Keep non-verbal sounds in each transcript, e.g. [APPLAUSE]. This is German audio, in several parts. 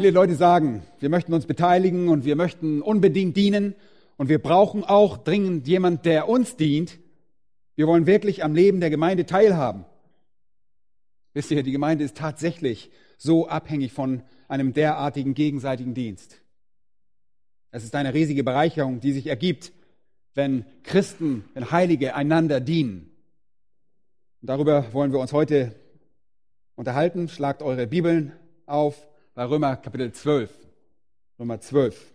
Viele Leute sagen, wir möchten uns beteiligen und wir möchten unbedingt dienen und wir brauchen auch dringend jemand, der uns dient. Wir wollen wirklich am Leben der Gemeinde teilhaben. Wisst ihr, die Gemeinde ist tatsächlich so abhängig von einem derartigen gegenseitigen Dienst. Es ist eine riesige Bereicherung, die sich ergibt, wenn Christen, wenn Heilige einander dienen. Und darüber wollen wir uns heute unterhalten. Schlagt eure Bibeln auf bei Römer Kapitel 12. Römer 12.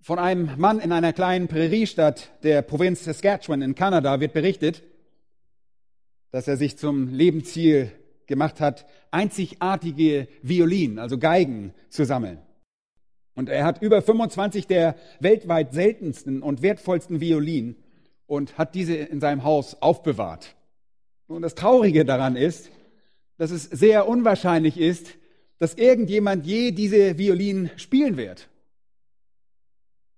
Von einem Mann in einer kleinen Präriestadt der Provinz Saskatchewan in Kanada wird berichtet, dass er sich zum Lebensziel gemacht hat, einzigartige Violinen, also Geigen, zu sammeln. Und er hat über 25 der weltweit seltensten und wertvollsten Violinen und hat diese in seinem Haus aufbewahrt. Und das Traurige daran ist, dass es sehr unwahrscheinlich ist, dass irgendjemand je diese Violinen spielen wird.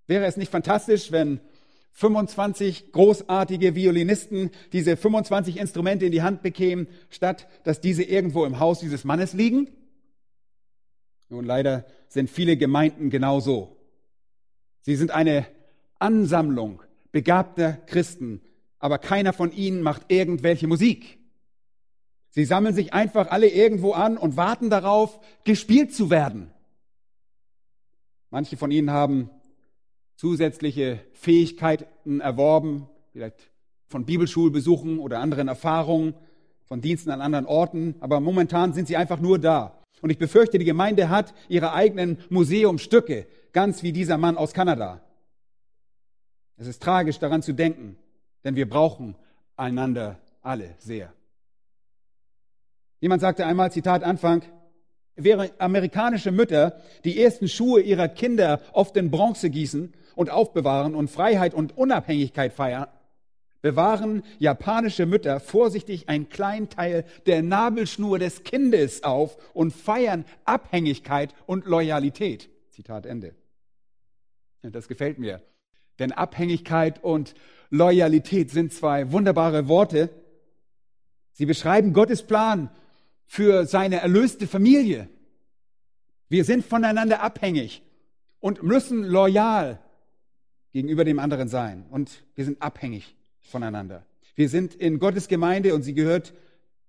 Wäre es nicht fantastisch, wenn 25 großartige Violinisten diese 25 Instrumente in die Hand bekämen, statt dass diese irgendwo im Haus dieses Mannes liegen? Nun, leider sind viele Gemeinden genauso. Sie sind eine Ansammlung begabter Christen, aber keiner von ihnen macht irgendwelche Musik. Sie sammeln sich einfach alle irgendwo an und warten darauf, gespielt zu werden. Manche von ihnen haben zusätzliche Fähigkeiten erworben, vielleicht von Bibelschulbesuchen oder anderen Erfahrungen, von Diensten an anderen Orten, aber momentan sind sie einfach nur da. Und ich befürchte, die Gemeinde hat ihre eigenen Museumstücke, ganz wie dieser Mann aus Kanada. Es ist tragisch daran zu denken, denn wir brauchen einander alle sehr. Jemand sagte einmal, Zitat Anfang, während amerikanische Mütter die ersten Schuhe ihrer Kinder oft in Bronze gießen und aufbewahren und Freiheit und Unabhängigkeit feiern, bewahren japanische Mütter vorsichtig einen kleinen Teil der Nabelschnur des Kindes auf und feiern Abhängigkeit und Loyalität. Zitat Ende. Das gefällt mir. Denn Abhängigkeit und Loyalität sind zwei wunderbare Worte. Sie beschreiben Gottes Plan für seine erlöste Familie. Wir sind voneinander abhängig und müssen loyal gegenüber dem anderen sein. Und wir sind abhängig voneinander. Wir sind in Gottes Gemeinde und sie gehört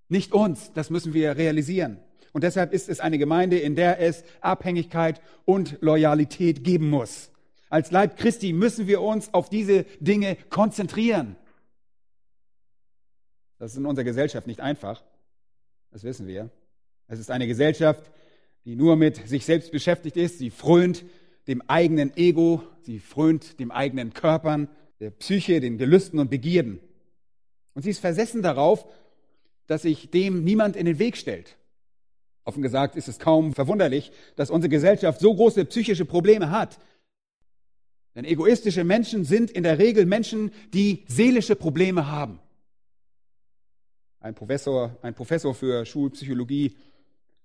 nicht uns. Das müssen wir realisieren. Und deshalb ist es eine Gemeinde, in der es Abhängigkeit und Loyalität geben muss. Als Leib Christi müssen wir uns auf diese Dinge konzentrieren. Das ist in unserer Gesellschaft nicht einfach. Das wissen wir. Es ist eine Gesellschaft, die nur mit sich selbst beschäftigt ist. Sie frönt dem eigenen Ego, sie frönt dem eigenen Körpern, der Psyche, den Gelüsten und Begierden. Und sie ist versessen darauf, dass sich dem niemand in den Weg stellt. Offen gesagt ist es kaum verwunderlich, dass unsere Gesellschaft so große psychische Probleme hat. Denn egoistische Menschen sind in der Regel Menschen, die seelische Probleme haben. Ein Professor, ein Professor für Schulpsychologie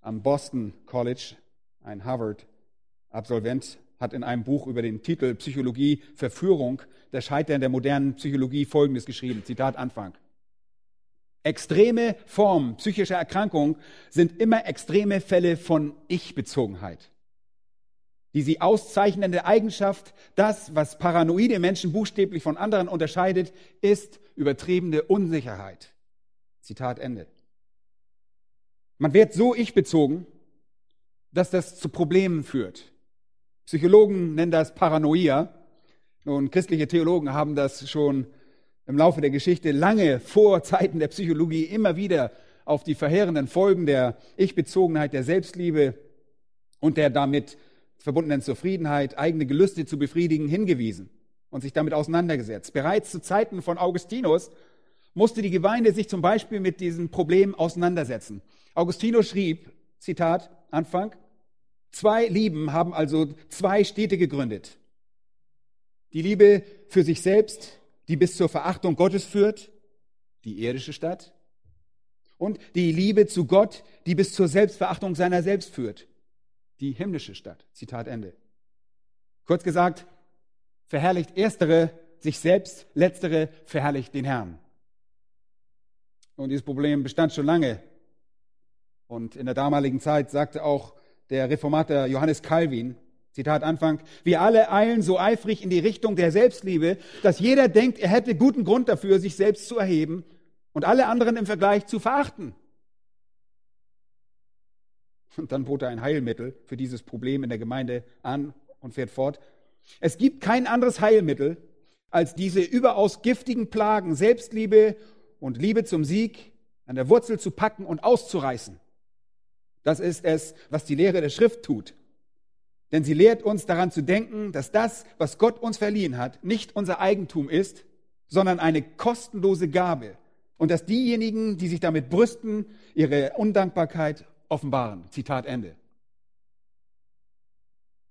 am Boston College, ein Harvard-Absolvent, hat in einem Buch über den Titel Psychologie Verführung, der Scheitern der modernen Psychologie Folgendes geschrieben. Zitat Anfang. Extreme Formen psychischer Erkrankung sind immer extreme Fälle von Ich-Bezogenheit. Die sie auszeichnende Eigenschaft, das, was paranoide Menschen buchstäblich von anderen unterscheidet, ist übertriebene Unsicherheit. Zitat Ende. Man wird so ich-bezogen, dass das zu Problemen führt. Psychologen nennen das Paranoia. Und christliche Theologen haben das schon im Laufe der Geschichte lange vor Zeiten der Psychologie immer wieder auf die verheerenden Folgen der Ich-Bezogenheit, der Selbstliebe und der damit verbundenen Zufriedenheit, eigene Gelüste zu befriedigen, hingewiesen und sich damit auseinandergesetzt. Bereits zu Zeiten von Augustinus musste die Gemeinde sich zum Beispiel mit diesem Problem auseinandersetzen. Augustinus schrieb, Zitat, Anfang, zwei Lieben haben also zwei Städte gegründet. Die Liebe für sich selbst, die bis zur Verachtung Gottes führt, die irdische Stadt. Und die Liebe zu Gott, die bis zur Selbstverachtung seiner selbst führt, die himmlische Stadt. Zitat Ende. Kurz gesagt, verherrlicht erstere sich selbst, letztere verherrlicht den Herrn. Und dieses Problem bestand schon lange. Und in der damaligen Zeit sagte auch der Reformator Johannes Calvin, Zitat Anfang, wir alle eilen so eifrig in die Richtung der Selbstliebe, dass jeder denkt, er hätte guten Grund dafür, sich selbst zu erheben und alle anderen im Vergleich zu verachten. Und dann bot er ein Heilmittel für dieses Problem in der Gemeinde an und fährt fort. Es gibt kein anderes Heilmittel als diese überaus giftigen Plagen, Selbstliebe und Liebe zum Sieg an der Wurzel zu packen und auszureißen. Das ist es, was die Lehre der Schrift tut. Denn sie lehrt uns daran zu denken, dass das, was Gott uns verliehen hat, nicht unser Eigentum ist, sondern eine kostenlose Gabe. Und dass diejenigen, die sich damit brüsten, ihre Undankbarkeit offenbaren. Zitat Ende.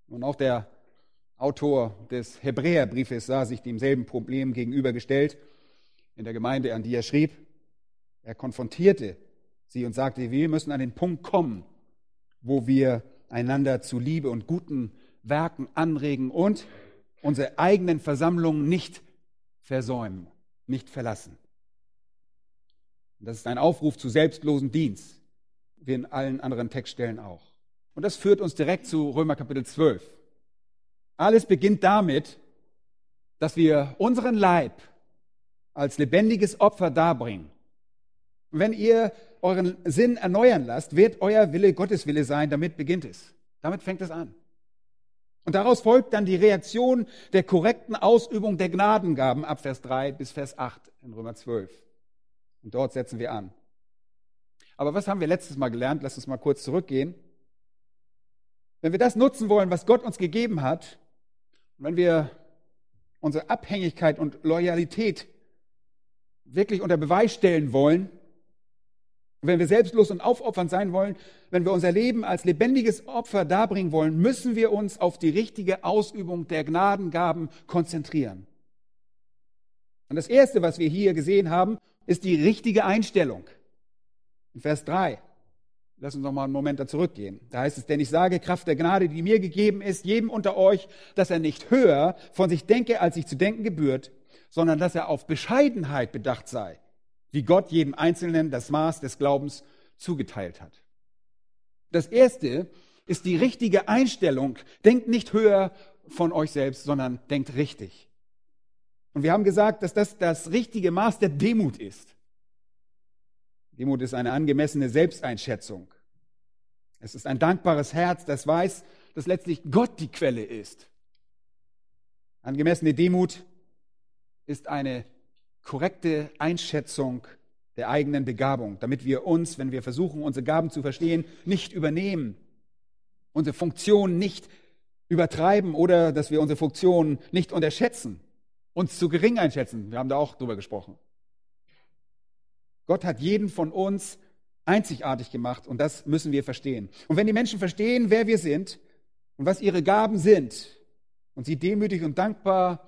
Und auch der Autor des Hebräerbriefes sah sich demselben Problem gegenübergestellt in der Gemeinde, an die er schrieb. Er konfrontierte sie und sagte, wir müssen an den Punkt kommen, wo wir einander zu Liebe und guten Werken anregen und unsere eigenen Versammlungen nicht versäumen, nicht verlassen. Das ist ein Aufruf zu selbstlosen Dienst, wie in allen anderen Textstellen auch. Und das führt uns direkt zu Römer Kapitel 12. Alles beginnt damit, dass wir unseren Leib als lebendiges Opfer darbringen. wenn ihr euren Sinn erneuern lasst, wird euer Wille Gottes Wille sein, damit beginnt es. Damit fängt es an. Und daraus folgt dann die Reaktion der korrekten Ausübung der Gnadengaben ab Vers 3 bis Vers 8 in Römer 12. Und dort setzen wir an. Aber was haben wir letztes Mal gelernt? Lass uns mal kurz zurückgehen. Wenn wir das nutzen wollen, was Gott uns gegeben hat, wenn wir unsere Abhängigkeit und Loyalität wirklich unter Beweis stellen wollen, wenn wir selbstlos und aufopfernd sein wollen, wenn wir unser Leben als lebendiges Opfer darbringen wollen, müssen wir uns auf die richtige Ausübung der Gnadengaben konzentrieren. Und das Erste, was wir hier gesehen haben, ist die richtige Einstellung. In Vers 3. Lass uns noch mal einen Moment da zurückgehen. Da heißt es, denn ich sage, Kraft der Gnade, die mir gegeben ist, jedem unter euch, dass er nicht höher von sich denke, als sich zu denken gebührt, sondern dass er auf Bescheidenheit bedacht sei, wie Gott jedem Einzelnen das Maß des Glaubens zugeteilt hat. Das erste ist die richtige Einstellung. Denkt nicht höher von euch selbst, sondern denkt richtig. Und wir haben gesagt, dass das das richtige Maß der Demut ist. Demut ist eine angemessene Selbsteinschätzung. Es ist ein dankbares Herz, das weiß, dass letztlich Gott die Quelle ist. Angemessene Demut ist eine korrekte Einschätzung der eigenen Begabung, damit wir uns, wenn wir versuchen, unsere Gaben zu verstehen, nicht übernehmen, unsere Funktion nicht übertreiben oder dass wir unsere Funktion nicht unterschätzen, uns zu gering einschätzen. Wir haben da auch drüber gesprochen. Gott hat jeden von uns einzigartig gemacht und das müssen wir verstehen. Und wenn die Menschen verstehen, wer wir sind und was ihre Gaben sind und sie demütig und dankbar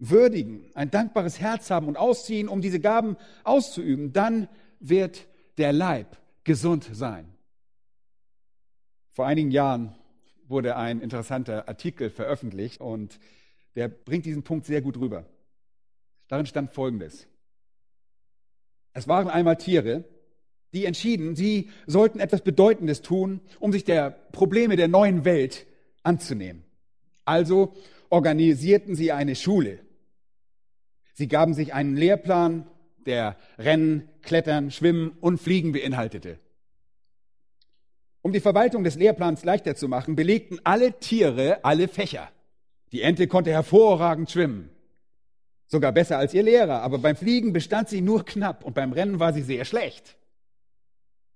würdigen, ein dankbares Herz haben und ausziehen, um diese Gaben auszuüben, dann wird der Leib gesund sein. Vor einigen Jahren wurde ein interessanter Artikel veröffentlicht und der bringt diesen Punkt sehr gut rüber. Darin stand Folgendes. Es waren einmal Tiere, die entschieden, sie sollten etwas Bedeutendes tun, um sich der Probleme der neuen Welt anzunehmen. Also organisierten sie eine Schule. Sie gaben sich einen Lehrplan, der Rennen, Klettern, Schwimmen und Fliegen beinhaltete. Um die Verwaltung des Lehrplans leichter zu machen, belegten alle Tiere alle Fächer. Die Ente konnte hervorragend schwimmen. Sogar besser als ihr Lehrer, aber beim Fliegen bestand sie nur knapp und beim Rennen war sie sehr schlecht.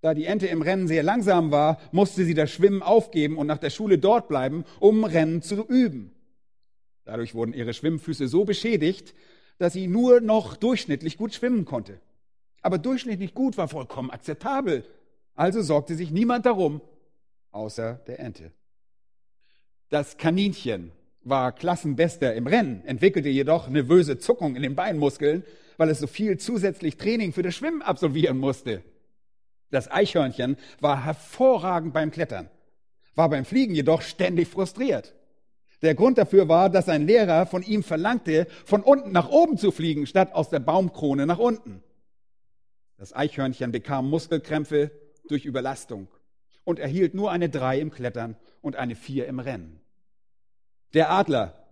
Da die Ente im Rennen sehr langsam war, musste sie das Schwimmen aufgeben und nach der Schule dort bleiben, um Rennen zu üben. Dadurch wurden ihre Schwimmfüße so beschädigt, dass sie nur noch durchschnittlich gut schwimmen konnte. Aber durchschnittlich gut war vollkommen akzeptabel. Also sorgte sich niemand darum, außer der Ente. Das Kaninchen war Klassenbester im Rennen, entwickelte jedoch nervöse Zuckung in den Beinmuskeln, weil es so viel zusätzlich Training für das Schwimmen absolvieren musste. Das Eichhörnchen war hervorragend beim Klettern, war beim Fliegen jedoch ständig frustriert. Der Grund dafür war, dass sein Lehrer von ihm verlangte, von unten nach oben zu fliegen, statt aus der Baumkrone nach unten. Das Eichhörnchen bekam Muskelkrämpfe durch Überlastung und erhielt nur eine Drei im Klettern und eine Vier im Rennen. Der Adler,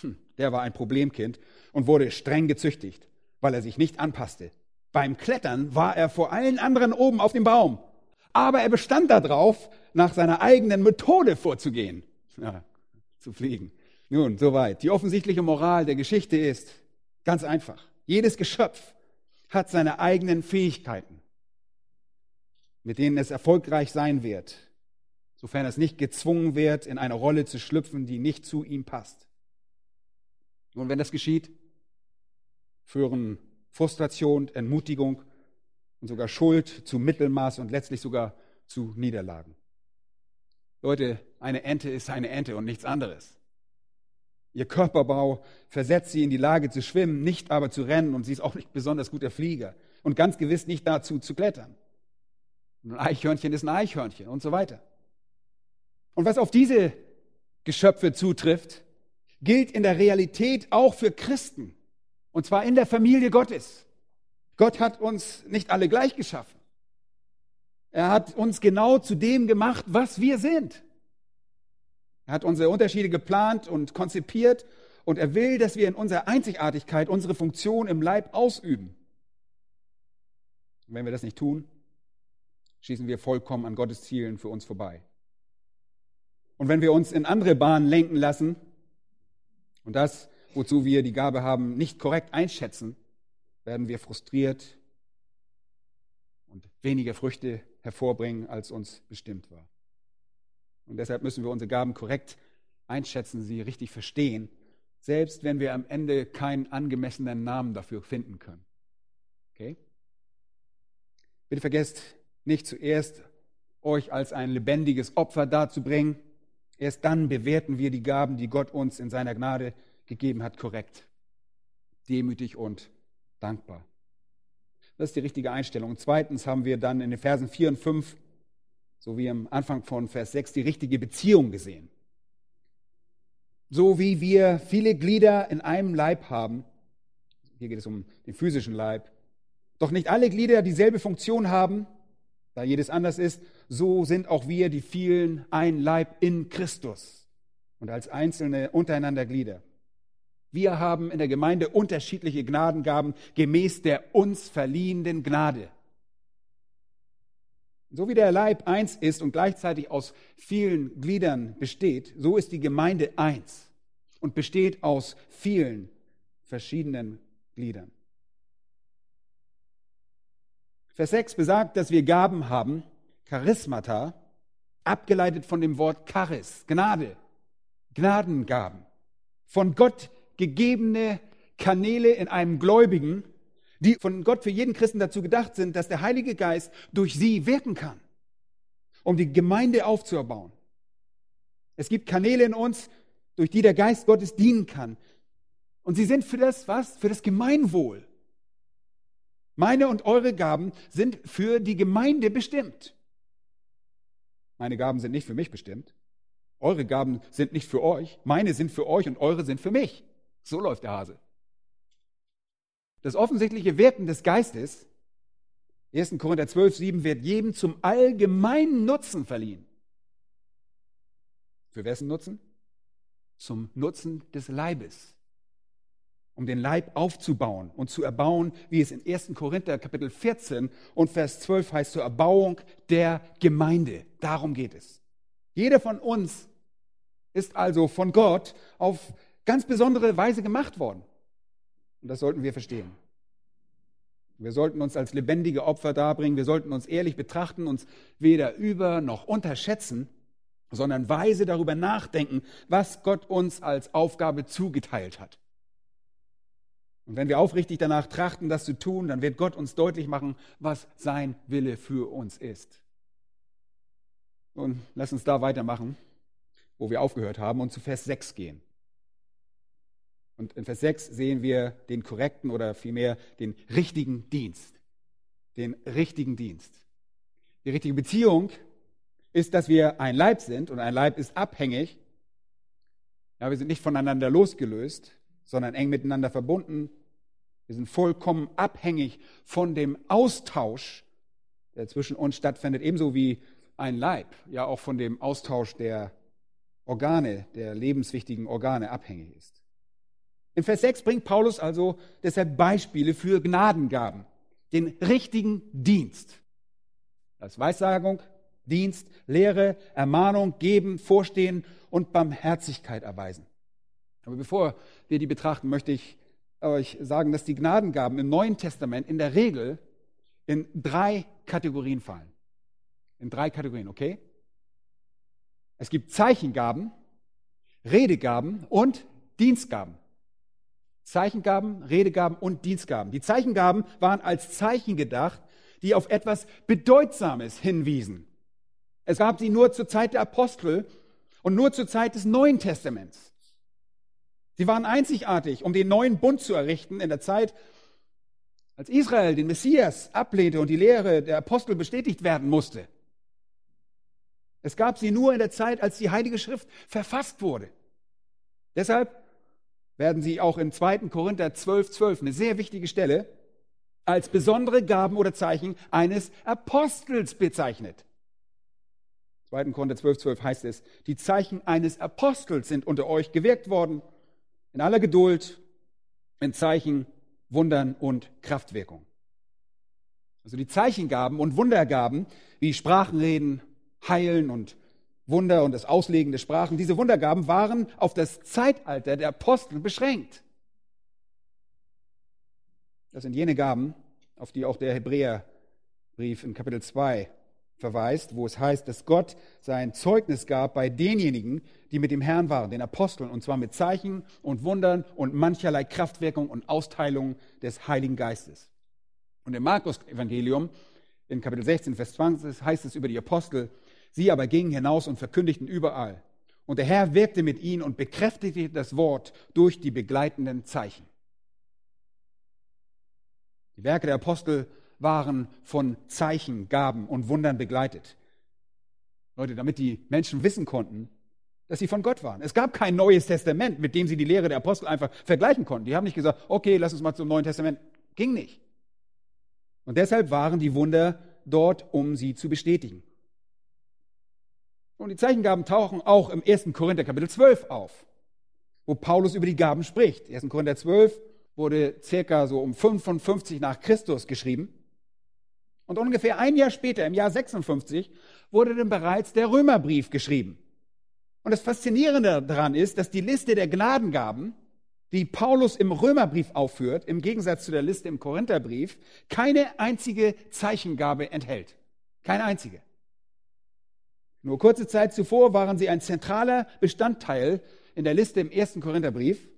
hm, der war ein Problemkind und wurde streng gezüchtigt, weil er sich nicht anpasste. Beim Klettern war er vor allen anderen oben auf dem Baum, aber er bestand darauf, nach seiner eigenen Methode vorzugehen, ja, zu fliegen. Nun, soweit. Die offensichtliche Moral der Geschichte ist ganz einfach. Jedes Geschöpf hat seine eigenen Fähigkeiten, mit denen es erfolgreich sein wird sofern es nicht gezwungen wird, in eine Rolle zu schlüpfen, die nicht zu ihm passt. Und wenn das geschieht, führen Frustration, Entmutigung und sogar Schuld zu Mittelmaß und letztlich sogar zu Niederlagen. Leute, eine Ente ist eine Ente und nichts anderes. Ihr Körperbau versetzt sie in die Lage zu schwimmen, nicht aber zu rennen und sie ist auch nicht besonders guter Flieger und ganz gewiss nicht dazu zu klettern. Ein Eichhörnchen ist ein Eichhörnchen und so weiter. Und was auf diese Geschöpfe zutrifft, gilt in der Realität auch für Christen. Und zwar in der Familie Gottes. Gott hat uns nicht alle gleich geschaffen. Er hat uns genau zu dem gemacht, was wir sind. Er hat unsere Unterschiede geplant und konzipiert und er will, dass wir in unserer Einzigartigkeit unsere Funktion im Leib ausüben. Und wenn wir das nicht tun, schießen wir vollkommen an Gottes Zielen für uns vorbei. Und wenn wir uns in andere Bahnen lenken lassen und das, wozu wir die Gabe haben, nicht korrekt einschätzen, werden wir frustriert und weniger Früchte hervorbringen, als uns bestimmt war. Und deshalb müssen wir unsere Gaben korrekt einschätzen, sie richtig verstehen, selbst wenn wir am Ende keinen angemessenen Namen dafür finden können. Okay? Bitte vergesst nicht zuerst, euch als ein lebendiges Opfer darzubringen, Erst dann bewerten wir die Gaben, die Gott uns in seiner Gnade gegeben hat, korrekt. Demütig und dankbar. Das ist die richtige Einstellung. Zweitens haben wir dann in den Versen 4 und 5, so wie am Anfang von Vers 6, die richtige Beziehung gesehen. So wie wir viele Glieder in einem Leib haben, hier geht es um den physischen Leib, doch nicht alle Glieder dieselbe Funktion haben, da jedes anders ist, so sind auch wir, die vielen, ein Leib in Christus und als Einzelne untereinander Glieder. Wir haben in der Gemeinde unterschiedliche Gnadengaben gemäß der uns verliehenen Gnade. So wie der Leib eins ist und gleichzeitig aus vielen Gliedern besteht, so ist die Gemeinde eins und besteht aus vielen verschiedenen Gliedern. Vers 6 besagt, dass wir Gaben haben, Charismata, abgeleitet von dem Wort Charis, Gnade, Gnadengaben, von Gott gegebene Kanäle in einem Gläubigen, die von Gott für jeden Christen dazu gedacht sind, dass der Heilige Geist durch sie wirken kann, um die Gemeinde aufzuerbauen. Es gibt Kanäle in uns, durch die der Geist Gottes dienen kann. Und sie sind für das, was? Für das Gemeinwohl. Meine und eure Gaben sind für die Gemeinde bestimmt. Meine Gaben sind nicht für mich bestimmt. Eure Gaben sind nicht für euch. Meine sind für euch und eure sind für mich. So läuft der Hase. Das offensichtliche Wirken des Geistes, 1. Korinther 12, 7, wird jedem zum allgemeinen Nutzen verliehen. Für wessen Nutzen? Zum Nutzen des Leibes um den Leib aufzubauen und zu erbauen, wie es in 1. Korinther Kapitel 14 und Vers 12 heißt, zur Erbauung der Gemeinde. Darum geht es. Jeder von uns ist also von Gott auf ganz besondere Weise gemacht worden. Und das sollten wir verstehen. Wir sollten uns als lebendige Opfer darbringen, wir sollten uns ehrlich betrachten, uns weder über noch unterschätzen, sondern weise darüber nachdenken, was Gott uns als Aufgabe zugeteilt hat. Und wenn wir aufrichtig danach trachten, das zu tun, dann wird Gott uns deutlich machen, was sein Wille für uns ist. Und lass uns da weitermachen, wo wir aufgehört haben und zu Vers 6 gehen. Und in Vers 6 sehen wir den korrekten oder vielmehr den richtigen Dienst. Den richtigen Dienst. Die richtige Beziehung ist, dass wir ein Leib sind und ein Leib ist abhängig. Ja, wir sind nicht voneinander losgelöst, sondern eng miteinander verbunden. Wir sind vollkommen abhängig von dem Austausch, der zwischen uns stattfindet, ebenso wie ein Leib, ja auch von dem Austausch der Organe, der lebenswichtigen Organe abhängig ist. In Vers 6 bringt Paulus also deshalb Beispiele für Gnadengaben, den richtigen Dienst. Das Weissagung, Dienst, Lehre, Ermahnung, Geben, Vorstehen und Barmherzigkeit erweisen. Aber bevor wir die betrachten, möchte ich euch sagen, dass die Gnadengaben im Neuen Testament in der Regel in drei Kategorien fallen. In drei Kategorien, okay? Es gibt Zeichengaben, Redegaben und Dienstgaben. Zeichengaben, Redegaben und Dienstgaben. Die Zeichengaben waren als Zeichen gedacht, die auf etwas Bedeutsames hinwiesen. Es gab sie nur zur Zeit der Apostel und nur zur Zeit des Neuen Testaments. Sie waren einzigartig, um den neuen Bund zu errichten in der Zeit, als Israel den Messias ablehnte und die Lehre der Apostel bestätigt werden musste. Es gab sie nur in der Zeit, als die Heilige Schrift verfasst wurde. Deshalb werden sie auch in 2. Korinther 12, 12, eine sehr wichtige Stelle, als besondere Gaben oder Zeichen eines Apostels bezeichnet. 2. Korinther 12, 12 heißt es, die Zeichen eines Apostels sind unter euch gewirkt worden, in aller Geduld, in Zeichen, Wundern und Kraftwirkung. Also die Zeichengaben und Wundergaben wie Sprachenreden, Heilen und Wunder und das Auslegen der Sprachen. Diese Wundergaben waren auf das Zeitalter der Apostel beschränkt. Das sind jene Gaben, auf die auch der Hebräerbrief in Kapitel 2 verweist, wo es heißt, dass Gott sein Zeugnis gab bei denjenigen, die mit dem Herrn waren, den Aposteln, und zwar mit Zeichen und Wundern und mancherlei Kraftwirkung und Austeilung des Heiligen Geistes. Und im Markus-Evangelium in Kapitel 16, Vers 20 heißt es über die Apostel, Sie aber gingen hinaus und verkündigten überall. Und der Herr wirkte mit ihnen und bekräftigte das Wort durch die begleitenden Zeichen. Die Werke der Apostel waren von Zeichen, Gaben und Wundern begleitet. Leute, damit die Menschen wissen konnten, dass sie von Gott waren. Es gab kein neues Testament, mit dem sie die Lehre der Apostel einfach vergleichen konnten. Die haben nicht gesagt, okay, lass uns mal zum Neuen Testament. Ging nicht. Und deshalb waren die Wunder dort, um sie zu bestätigen. Und die Zeichengaben tauchen auch im 1. Korinther Kapitel 12 auf, wo Paulus über die Gaben spricht. 1. Korinther 12 wurde circa so um 55 nach Christus geschrieben. Und ungefähr ein Jahr später, im Jahr 56, wurde dann bereits der Römerbrief geschrieben. Und das Faszinierende daran ist, dass die Liste der Gnadengaben, die Paulus im Römerbrief aufführt, im Gegensatz zu der Liste im Korintherbrief, keine einzige Zeichengabe enthält. Keine einzige. Nur kurze Zeit zuvor waren sie ein zentraler Bestandteil in der Liste im ersten Korintherbrief.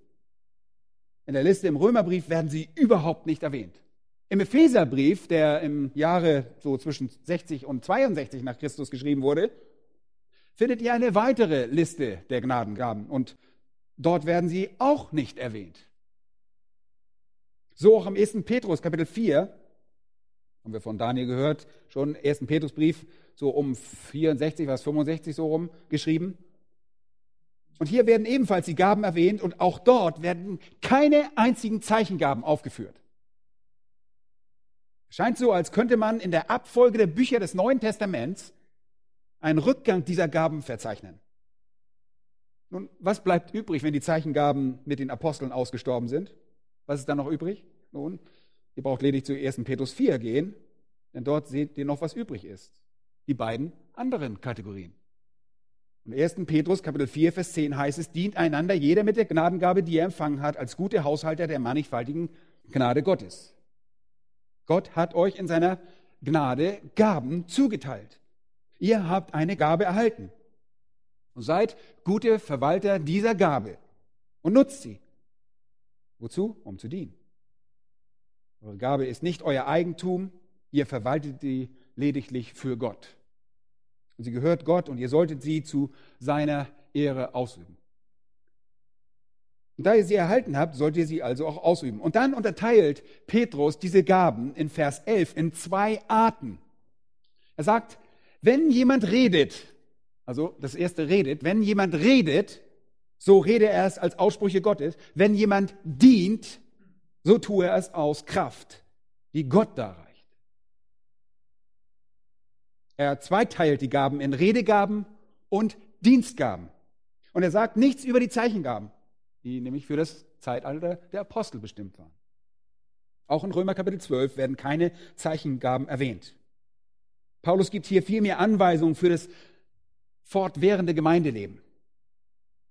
In der Liste im Römerbrief werden sie überhaupt nicht erwähnt. Im Epheserbrief, der im Jahre so zwischen 60 und 62 nach Christus geschrieben wurde, findet ihr eine weitere Liste der Gnadengaben und dort werden sie auch nicht erwähnt. So auch im 1. Petrus Kapitel 4, haben wir von Daniel gehört, schon 1. Petrusbrief, so um 64, was 65 so rum geschrieben. Und hier werden ebenfalls die Gaben erwähnt und auch dort werden keine einzigen Zeichengaben aufgeführt. Scheint so, als könnte man in der Abfolge der Bücher des Neuen Testaments einen Rückgang dieser Gaben verzeichnen. Nun, was bleibt übrig, wenn die Zeichengaben mit den Aposteln ausgestorben sind? Was ist dann noch übrig? Nun, ihr braucht lediglich zu 1. Petrus 4 gehen, denn dort seht ihr noch, was übrig ist die beiden anderen Kategorien. Im 1. Petrus Kapitel 4, Vers 10 heißt es, dient einander jeder mit der Gnadengabe, die er empfangen hat, als gute Haushalter der mannigfaltigen Gnade Gottes. Gott hat euch in seiner Gnade Gaben zugeteilt. Ihr habt eine Gabe erhalten. Und seid gute Verwalter dieser Gabe und nutzt sie. Wozu? Um zu dienen. Eure Gabe ist nicht euer Eigentum, ihr verwaltet die lediglich für Gott. Und sie gehört Gott und ihr solltet sie zu seiner Ehre ausüben. Und da ihr sie erhalten habt, sollt ihr sie also auch ausüben. Und dann unterteilt Petrus diese Gaben in Vers 11 in zwei Arten. Er sagt, wenn jemand redet, also das erste redet, wenn jemand redet, so rede er es als Aussprüche Gottes. Wenn jemand dient, so tue er es aus Kraft, die Gott darreicht. Er zweiteilt die Gaben in Redegaben und Dienstgaben. Und er sagt nichts über die Zeichengaben, die nämlich für das Zeitalter der Apostel bestimmt waren. Auch in Römer Kapitel 12 werden keine Zeichengaben erwähnt. Paulus gibt hier viel mehr Anweisungen für das fortwährende Gemeindeleben.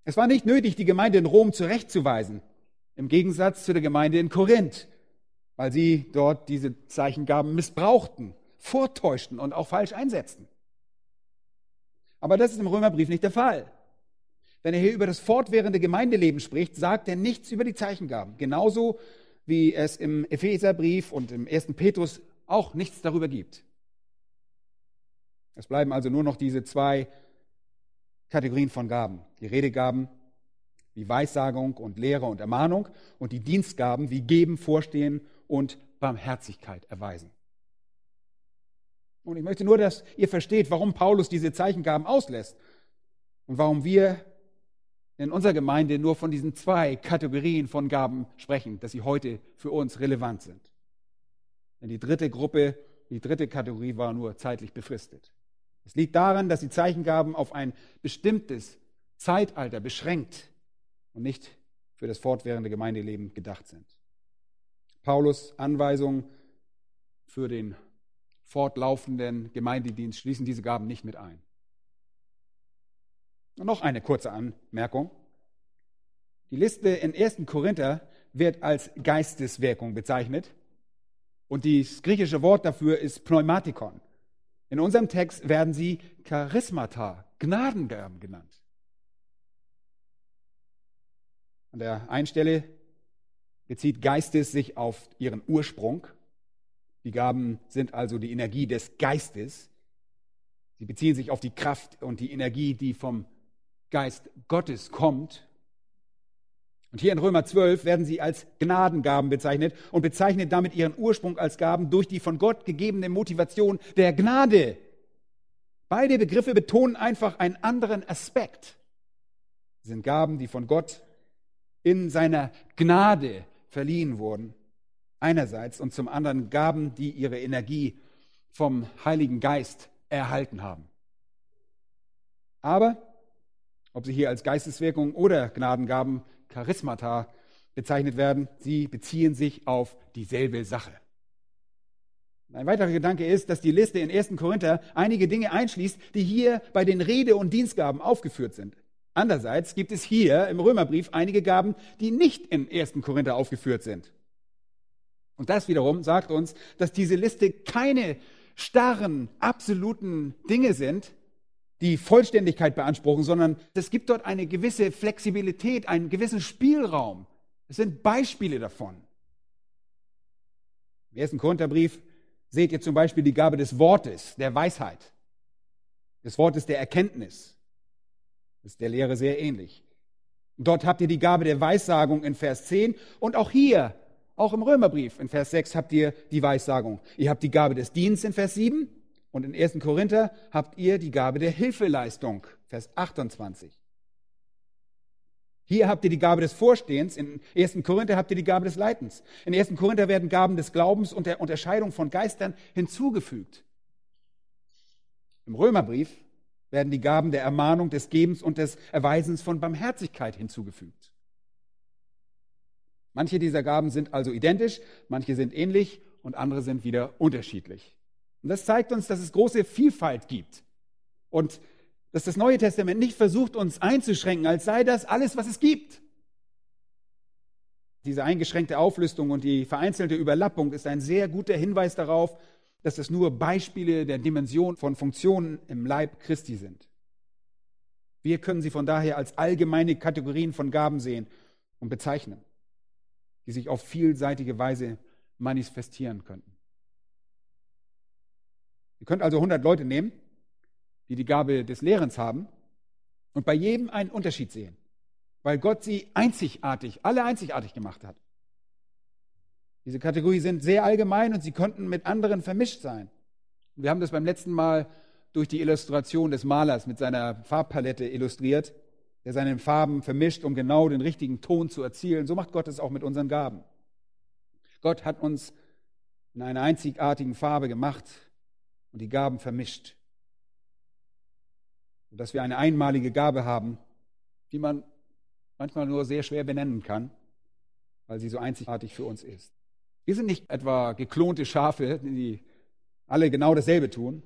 Es war nicht nötig, die Gemeinde in Rom zurechtzuweisen, im Gegensatz zu der Gemeinde in Korinth, weil sie dort diese Zeichengaben missbrauchten, vortäuschten und auch falsch einsetzten. Aber das ist im Römerbrief nicht der Fall. Wenn er hier über das fortwährende Gemeindeleben spricht, sagt er nichts über die Zeichengaben. Genauso wie es im Epheserbrief und im ersten Petrus auch nichts darüber gibt. Es bleiben also nur noch diese zwei Kategorien von Gaben. Die Redegaben wie Weissagung und Lehre und Ermahnung und die Dienstgaben wie Geben, Vorstehen und Barmherzigkeit erweisen. Und ich möchte nur, dass ihr versteht, warum Paulus diese Zeichengaben auslässt und warum wir in unserer Gemeinde nur von diesen zwei Kategorien von Gaben sprechen, dass sie heute für uns relevant sind. Denn die dritte Gruppe, die dritte Kategorie war nur zeitlich befristet. Es liegt daran, dass die Zeichengaben auf ein bestimmtes Zeitalter beschränkt und nicht für das fortwährende Gemeindeleben gedacht sind. Paulus Anweisungen für den fortlaufenden Gemeindedienst schließen diese Gaben nicht mit ein. Und noch eine kurze Anmerkung. Die Liste in 1. Korinther wird als Geisteswirkung bezeichnet und das griechische Wort dafür ist Pneumatikon. In unserem Text werden sie Charismata, Gnadengaben genannt. An der einen Stelle bezieht Geistes sich auf ihren Ursprung. Die Gaben sind also die Energie des Geistes. Sie beziehen sich auf die Kraft und die Energie, die vom Geist Gottes kommt. Und hier in Römer 12 werden sie als Gnadengaben bezeichnet und bezeichnet damit ihren Ursprung als Gaben durch die von Gott gegebene Motivation der Gnade. Beide Begriffe betonen einfach einen anderen Aspekt. Sie sind Gaben, die von Gott in seiner Gnade verliehen wurden. Einerseits und zum anderen Gaben, die ihre Energie vom Heiligen Geist erhalten haben. Aber ob sie hier als Geisteswirkung oder Gnadengaben, Charismata bezeichnet werden, sie beziehen sich auf dieselbe Sache. Ein weiterer Gedanke ist, dass die Liste in 1. Korinther einige Dinge einschließt, die hier bei den Rede- und Dienstgaben aufgeführt sind. Andererseits gibt es hier im Römerbrief einige Gaben, die nicht in 1. Korinther aufgeführt sind. Und das wiederum sagt uns, dass diese Liste keine starren, absoluten Dinge sind, die Vollständigkeit beanspruchen, sondern es gibt dort eine gewisse Flexibilität, einen gewissen Spielraum. Es sind Beispiele davon. Im ersten Korintherbrief seht ihr zum Beispiel die Gabe des Wortes, der Weisheit, des Wortes der Erkenntnis. Das ist der Lehre sehr ähnlich. Dort habt ihr die Gabe der Weissagung in Vers 10 und auch hier, auch im Römerbrief in Vers 6 habt ihr die Weissagung. Ihr habt die Gabe des Dienstes in Vers 7 und in 1. Korinther habt ihr die Gabe der Hilfeleistung, Vers 28. Hier habt ihr die Gabe des Vorstehens, in 1. Korinther habt ihr die Gabe des Leitens. In 1. Korinther werden Gaben des Glaubens und der Unterscheidung von Geistern hinzugefügt. Im Römerbrief werden die Gaben der Ermahnung, des Gebens und des Erweisens von Barmherzigkeit hinzugefügt. Manche dieser Gaben sind also identisch, manche sind ähnlich und andere sind wieder unterschiedlich. Und das zeigt uns, dass es große Vielfalt gibt. Und dass das Neue Testament nicht versucht, uns einzuschränken, als sei das alles, was es gibt. Diese eingeschränkte Auflistung und die vereinzelte Überlappung ist ein sehr guter Hinweis darauf, dass es nur Beispiele der Dimension von Funktionen im Leib Christi sind. Wir können sie von daher als allgemeine Kategorien von Gaben sehen und bezeichnen, die sich auf vielseitige Weise manifestieren könnten. Ihr könnt also 100 Leute nehmen, die die Gabe des Lehrens haben und bei jedem einen Unterschied sehen. weil Gott sie einzigartig, alle einzigartig gemacht hat. Diese Kategorien sind sehr allgemein und sie könnten mit anderen vermischt sein. Wir haben das beim letzten Mal durch die Illustration des Malers mit seiner Farbpalette illustriert, der seine Farben vermischt, um genau den richtigen Ton zu erzielen. So macht Gott es auch mit unseren Gaben. Gott hat uns in einer einzigartigen Farbe gemacht und die Gaben vermischt. Sodass wir eine einmalige Gabe haben, die man manchmal nur sehr schwer benennen kann, weil sie so einzigartig für uns ist. Wir sind nicht etwa geklonte Schafe, die alle genau dasselbe tun.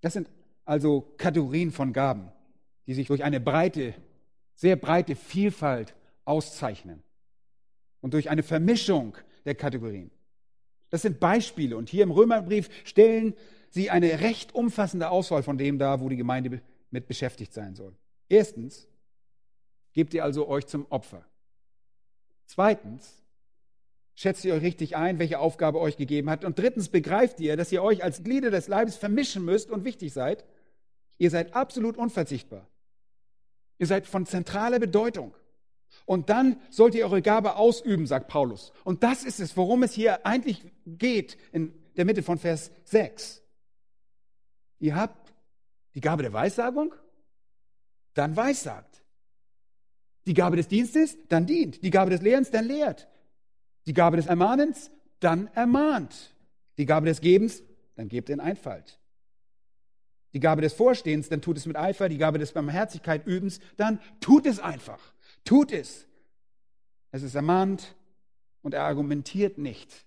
Das sind also Kategorien von Gaben, die sich durch eine breite, sehr breite Vielfalt auszeichnen und durch eine Vermischung der Kategorien. Das sind Beispiele und hier im Römerbrief stellen sie eine recht umfassende Auswahl von dem dar, wo die Gemeinde mit beschäftigt sein soll. Erstens, gebt ihr also euch zum Opfer. Zweitens, schätzt ihr euch richtig ein, welche Aufgabe euch gegeben hat. Und drittens, begreift ihr, dass ihr euch als Glieder des Leibes vermischen müsst und wichtig seid. Ihr seid absolut unverzichtbar. Ihr seid von zentraler Bedeutung. Und dann sollt ihr eure Gabe ausüben, sagt Paulus. Und das ist es, worum es hier eigentlich geht in der Mitte von Vers 6. Ihr habt die Gabe der Weissagung, dann weissagt. Die Gabe des Dienstes, dann dient. Die Gabe des Lehrens, dann lehrt. Die Gabe des Ermahnens, dann ermahnt. Die Gabe des Gebens, dann gebt in Einfalt. Die Gabe des Vorstehens, dann tut es mit Eifer. Die Gabe des Barmherzigkeit übens, dann tut es einfach. Tut es. Es ist ermahnt und er argumentiert nicht.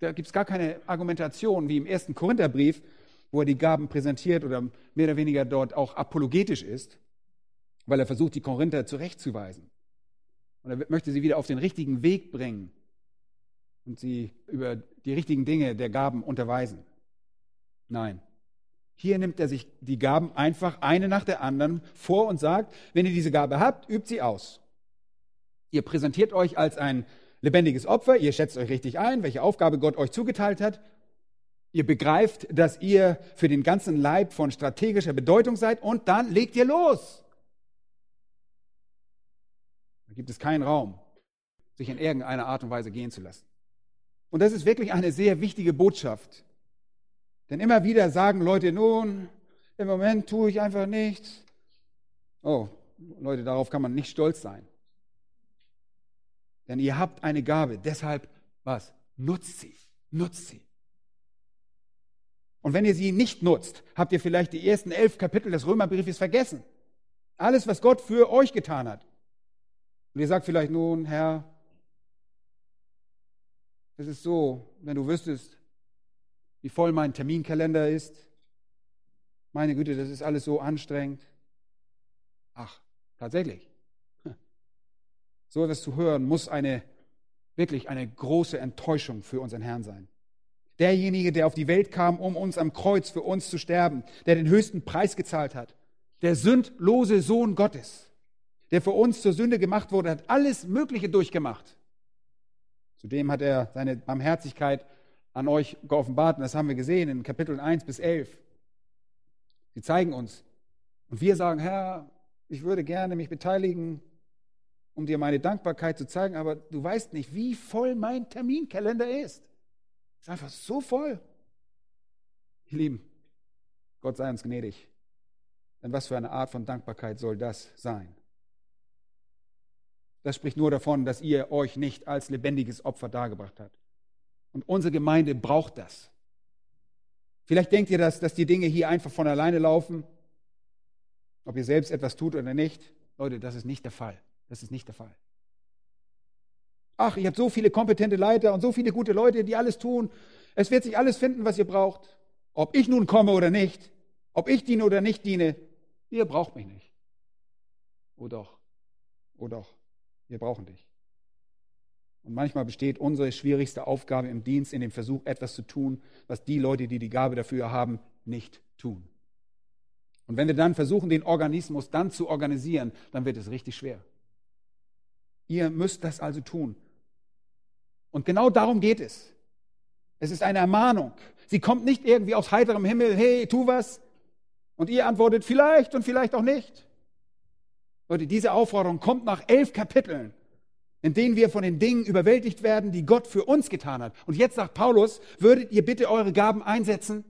Da gibt es gar keine Argumentation wie im ersten Korintherbrief, wo er die Gaben präsentiert oder mehr oder weniger dort auch apologetisch ist, weil er versucht, die Korinther zurechtzuweisen. Und er möchte sie wieder auf den richtigen Weg bringen und sie über die richtigen Dinge der Gaben unterweisen. Nein. Hier nimmt er sich die Gaben einfach eine nach der anderen vor und sagt, wenn ihr diese Gabe habt, übt sie aus. Ihr präsentiert euch als ein lebendiges Opfer, ihr schätzt euch richtig ein, welche Aufgabe Gott euch zugeteilt hat. Ihr begreift, dass ihr für den ganzen Leib von strategischer Bedeutung seid und dann legt ihr los. Da gibt es keinen Raum, sich in irgendeiner Art und Weise gehen zu lassen. Und das ist wirklich eine sehr wichtige Botschaft. Denn immer wieder sagen Leute, nun, im Moment tue ich einfach nichts. Oh, Leute, darauf kann man nicht stolz sein. Denn ihr habt eine Gabe, deshalb was? Nutzt sie, nutzt sie. Und wenn ihr sie nicht nutzt, habt ihr vielleicht die ersten elf Kapitel des Römerbriefes vergessen. Alles, was Gott für euch getan hat. Und ihr sagt vielleicht nun, Herr, es ist so, wenn du wüsstest, wie voll mein Terminkalender ist. Meine Güte, das ist alles so anstrengend. Ach, tatsächlich. So etwas zu hören, muss eine wirklich eine große Enttäuschung für unseren Herrn sein. Derjenige, der auf die Welt kam, um uns am Kreuz für uns zu sterben, der den höchsten Preis gezahlt hat, der sündlose Sohn Gottes, der für uns zur Sünde gemacht wurde, hat alles Mögliche durchgemacht. Zudem hat er seine Barmherzigkeit an euch geoffenbart. Und das haben wir gesehen in Kapiteln 1 bis 11. Sie zeigen uns. Und wir sagen, Herr, ich würde gerne mich beteiligen, um dir meine Dankbarkeit zu zeigen, aber du weißt nicht, wie voll mein Terminkalender ist. Ist einfach so voll. Ihr Lieben, Gott sei uns gnädig. Denn was für eine Art von Dankbarkeit soll das sein? Das spricht nur davon, dass ihr euch nicht als lebendiges Opfer dargebracht habt. Und unsere Gemeinde braucht das. Vielleicht denkt ihr, dass, dass die Dinge hier einfach von alleine laufen, ob ihr selbst etwas tut oder nicht. Leute, das ist nicht der Fall. Das ist nicht der Fall. Ach, ich habe so viele kompetente Leiter und so viele gute Leute, die alles tun. Es wird sich alles finden, was ihr braucht. Ob ich nun komme oder nicht, ob ich diene oder nicht diene, ihr braucht mich nicht. Oh doch, oh doch. Wir brauchen dich. Und manchmal besteht unsere schwierigste Aufgabe im Dienst in dem Versuch, etwas zu tun, was die Leute, die die Gabe dafür haben, nicht tun. Und wenn wir dann versuchen, den Organismus dann zu organisieren, dann wird es richtig schwer. Ihr müsst das also tun. Und genau darum geht es. Es ist eine Ermahnung. Sie kommt nicht irgendwie aus heiterem Himmel, hey, tu was. Und ihr antwortet vielleicht und vielleicht auch nicht. Leute, diese Aufforderung kommt nach elf Kapiteln, in denen wir von den Dingen überwältigt werden, die Gott für uns getan hat. Und jetzt sagt Paulus, würdet ihr bitte eure Gaben einsetzen?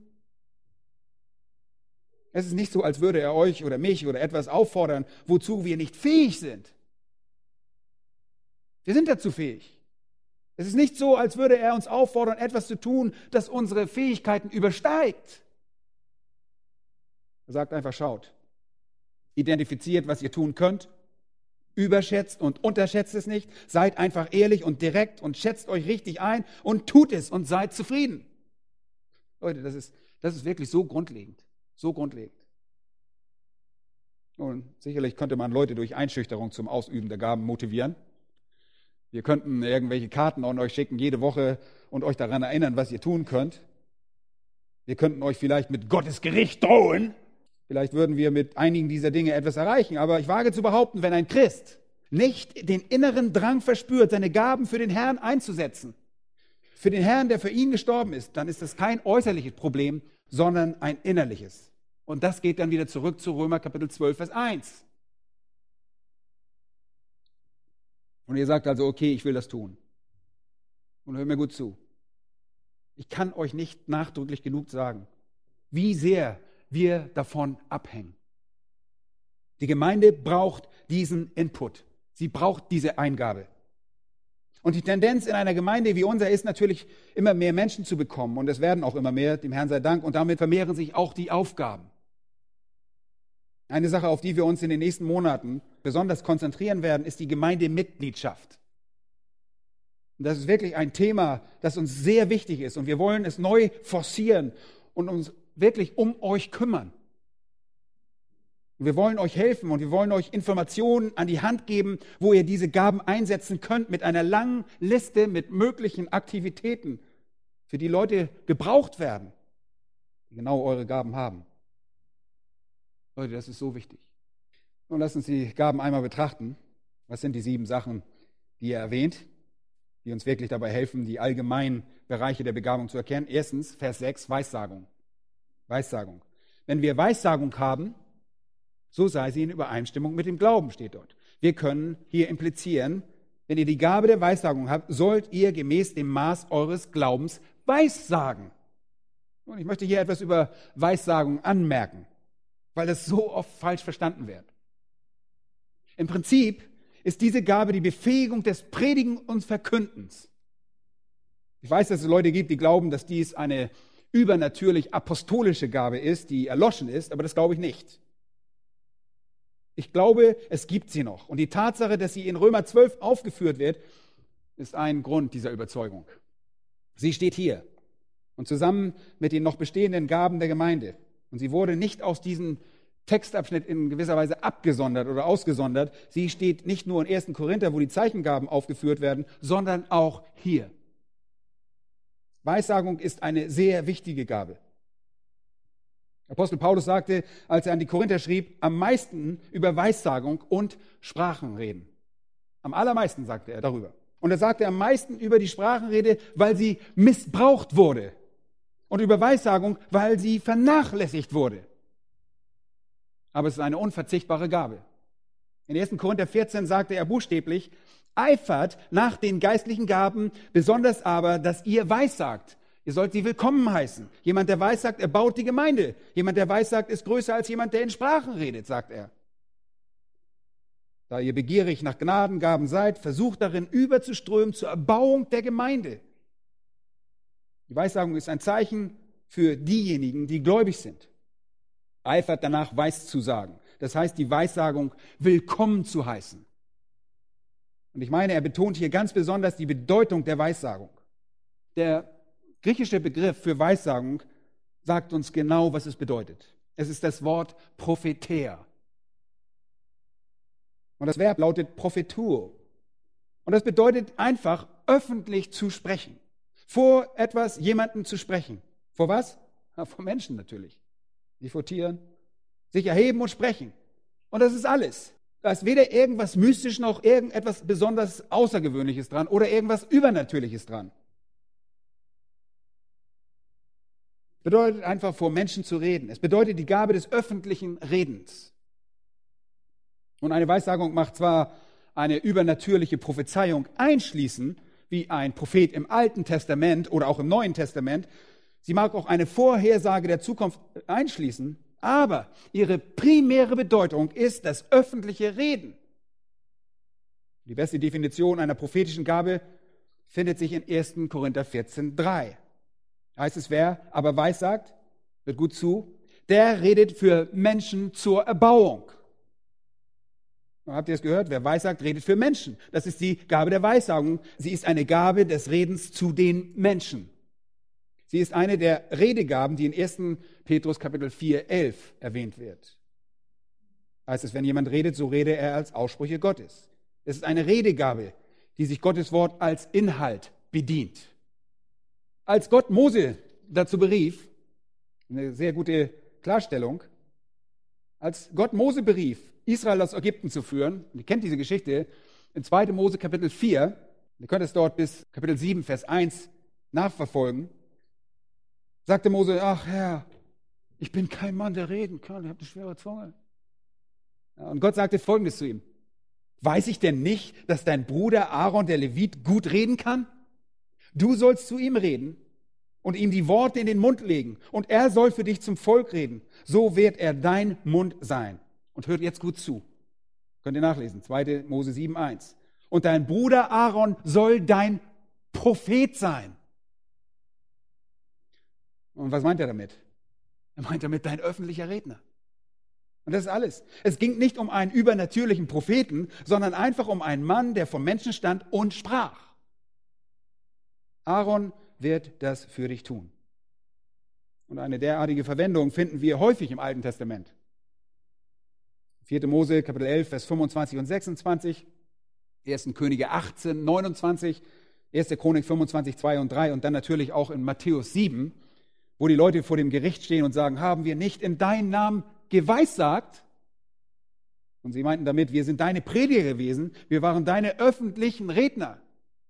Es ist nicht so, als würde er euch oder mich oder etwas auffordern, wozu wir nicht fähig sind. Wir sind dazu fähig. Es ist nicht so, als würde er uns auffordern, etwas zu tun, das unsere Fähigkeiten übersteigt. Er sagt einfach, schaut, identifiziert, was ihr tun könnt, überschätzt und unterschätzt es nicht, seid einfach ehrlich und direkt und schätzt euch richtig ein und tut es und seid zufrieden. Leute, das ist, das ist wirklich so grundlegend, so grundlegend. Und sicherlich könnte man Leute durch Einschüchterung zum Ausüben der Gaben motivieren. Wir könnten irgendwelche Karten an euch schicken jede Woche und euch daran erinnern, was ihr tun könnt. Wir könnten euch vielleicht mit Gottes Gericht drohen. Vielleicht würden wir mit einigen dieser Dinge etwas erreichen. Aber ich wage zu behaupten, wenn ein Christ nicht den inneren Drang verspürt, seine Gaben für den Herrn einzusetzen, für den Herrn, der für ihn gestorben ist, dann ist das kein äußerliches Problem, sondern ein innerliches. Und das geht dann wieder zurück zu Römer Kapitel 12, Vers 1. Und ihr sagt also, okay, ich will das tun. Und hört mir gut zu. Ich kann euch nicht nachdrücklich genug sagen, wie sehr wir davon abhängen. Die Gemeinde braucht diesen Input. Sie braucht diese Eingabe. Und die Tendenz in einer Gemeinde wie unser ist natürlich, immer mehr Menschen zu bekommen. Und es werden auch immer mehr, dem Herrn sei Dank. Und damit vermehren sich auch die Aufgaben. Eine Sache, auf die wir uns in den nächsten Monaten besonders konzentrieren werden, ist die Gemeindemitgliedschaft. Und das ist wirklich ein Thema, das uns sehr wichtig ist. Und wir wollen es neu forcieren und uns wirklich um euch kümmern. Wir wollen euch helfen und wir wollen euch Informationen an die Hand geben, wo ihr diese Gaben einsetzen könnt, mit einer langen Liste mit möglichen Aktivitäten, für die Leute gebraucht werden, die genau eure Gaben haben. Leute, das ist so wichtig. Nun lasst uns die Gaben einmal betrachten. Was sind die sieben Sachen, die er erwähnt, die uns wirklich dabei helfen, die allgemeinen Bereiche der Begabung zu erkennen? Erstens, Vers 6, Weissagung. Weissagung. Wenn wir Weissagung haben, so sei sie in Übereinstimmung mit dem Glauben, steht dort. Wir können hier implizieren, wenn ihr die Gabe der Weissagung habt, sollt ihr gemäß dem Maß eures Glaubens Weissagen. Und ich möchte hier etwas über Weissagung anmerken weil das so oft falsch verstanden wird. Im Prinzip ist diese Gabe die Befähigung des Predigen und Verkündens. Ich weiß, dass es Leute gibt, die glauben, dass dies eine übernatürlich apostolische Gabe ist, die erloschen ist, aber das glaube ich nicht. Ich glaube, es gibt sie noch. Und die Tatsache, dass sie in Römer 12 aufgeführt wird, ist ein Grund dieser Überzeugung. Sie steht hier und zusammen mit den noch bestehenden Gaben der Gemeinde. Und sie wurde nicht aus diesem Textabschnitt in gewisser Weise abgesondert oder ausgesondert. Sie steht nicht nur in 1. Korinther, wo die Zeichengaben aufgeführt werden, sondern auch hier. Weissagung ist eine sehr wichtige Gabe. Apostel Paulus sagte, als er an die Korinther schrieb, am meisten über Weissagung und Sprachen reden. Am allermeisten sagte er darüber. Und er sagte am meisten über die Sprachenrede, weil sie missbraucht wurde und über Weissagung, weil sie vernachlässigt wurde. Aber es ist eine unverzichtbare Gabe. In 1. Korinther 14 sagte er buchstäblich, eifert nach den geistlichen Gaben, besonders aber, dass ihr weissagt. Ihr sollt sie willkommen heißen. Jemand, der weissagt, er baut die Gemeinde. Jemand, der weissagt, ist größer als jemand, der in Sprachen redet, sagt er. Da ihr begierig nach Gnadengaben seid, versucht darin überzuströmen zur Erbauung der Gemeinde. Die Weissagung ist ein Zeichen für diejenigen, die gläubig sind. Eifert danach, Weiß zu sagen. Das heißt, die Weissagung willkommen zu heißen. Und ich meine, er betont hier ganz besonders die Bedeutung der Weissagung. Der griechische Begriff für Weissagung sagt uns genau, was es bedeutet. Es ist das Wort propheter. Und das Verb lautet prophetur. Und das bedeutet einfach öffentlich zu sprechen vor etwas jemanden zu sprechen. Vor was? Ja, vor Menschen natürlich. Nicht vor Tieren. Sich erheben und sprechen. Und das ist alles. Da ist weder irgendwas mystisch noch irgendetwas besonders Außergewöhnliches dran oder irgendwas Übernatürliches dran. Bedeutet einfach vor Menschen zu reden. Es bedeutet die Gabe des öffentlichen Redens. Und eine Weissagung macht zwar eine übernatürliche Prophezeiung einschließen, wie ein Prophet im Alten Testament oder auch im Neuen Testament. Sie mag auch eine Vorhersage der Zukunft einschließen, aber ihre primäre Bedeutung ist das öffentliche Reden. Die beste Definition einer prophetischen Gabe findet sich in 1. Korinther 14, 3. Heißt es, wer aber weissagt, wird gut zu, der redet für Menschen zur Erbauung. Habt ihr es gehört? Wer weissagt, redet für Menschen. Das ist die Gabe der Weissagung. Sie ist eine Gabe des Redens zu den Menschen. Sie ist eine der Redegaben, die in 1. Petrus Kapitel 4, 11 erwähnt wird. Heißt es, wenn jemand redet, so rede er als Aussprüche Gottes. Es ist eine Redegabe, die sich Gottes Wort als Inhalt bedient. Als Gott Mose dazu berief, eine sehr gute Klarstellung, als Gott Mose berief, Israel aus Ägypten zu führen, ihr kennt diese Geschichte, in 2. Mose Kapitel 4, ihr könnt es dort bis Kapitel 7, Vers 1 nachverfolgen, sagte Mose, ach Herr, ich bin kein Mann, der reden kann, ich habe eine schwere Zunge. und Gott sagte Folgendes zu ihm, Weiß ich denn nicht, dass dein Bruder Aaron, der Levit, gut reden kann? Du sollst zu ihm reden und ihm die Worte in den Mund legen und er soll für dich zum Volk reden. So wird er dein Mund sein. Und hört jetzt gut zu. Könnt ihr nachlesen. 2. Mose 7, 1. Und dein Bruder Aaron soll dein Prophet sein. Und was meint er damit? Er meint damit dein öffentlicher Redner. Und das ist alles. Es ging nicht um einen übernatürlichen Propheten, sondern einfach um einen Mann, der vom Menschen stand und sprach. Aaron wird das für dich tun. Und eine derartige Verwendung finden wir häufig im Alten Testament. 4. Mose, Kapitel 11, Vers 25 und 26, 1. Könige 18, 29, 1. Chronik 25, 2 und 3 und dann natürlich auch in Matthäus 7, wo die Leute vor dem Gericht stehen und sagen, haben wir nicht in deinem Namen geweissagt. Und sie meinten damit, wir sind deine Prediger gewesen, wir waren deine öffentlichen Redner.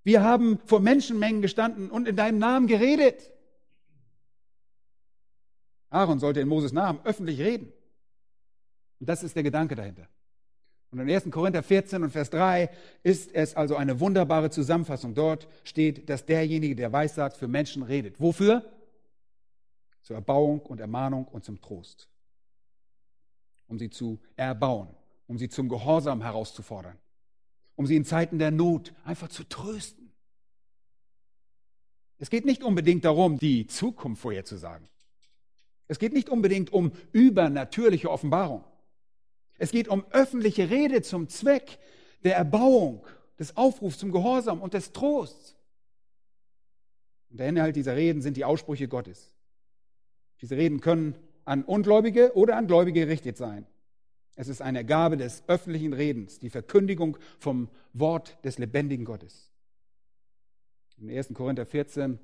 Wir haben vor Menschenmengen gestanden und in deinem Namen geredet. Aaron sollte in Moses Namen öffentlich reden. Und das ist der Gedanke dahinter. Und in 1. Korinther 14 und Vers 3 ist es also eine wunderbare Zusammenfassung. Dort steht, dass derjenige, der weissagt, für Menschen redet. Wofür? Zur Erbauung und Ermahnung und zum Trost um sie zu erbauen, um sie zum Gehorsam herauszufordern, um sie in Zeiten der Not einfach zu trösten. Es geht nicht unbedingt darum, die Zukunft vorherzusagen. Es geht nicht unbedingt um übernatürliche Offenbarung. Es geht um öffentliche Rede zum Zweck der Erbauung, des Aufrufs zum Gehorsam und des Trosts. Und der Inhalt dieser Reden sind die Aussprüche Gottes. Diese Reden können an Ungläubige oder an Gläubige gerichtet sein. Es ist eine Gabe des öffentlichen Redens, die Verkündigung vom Wort des lebendigen Gottes. In 1. Korinther 14,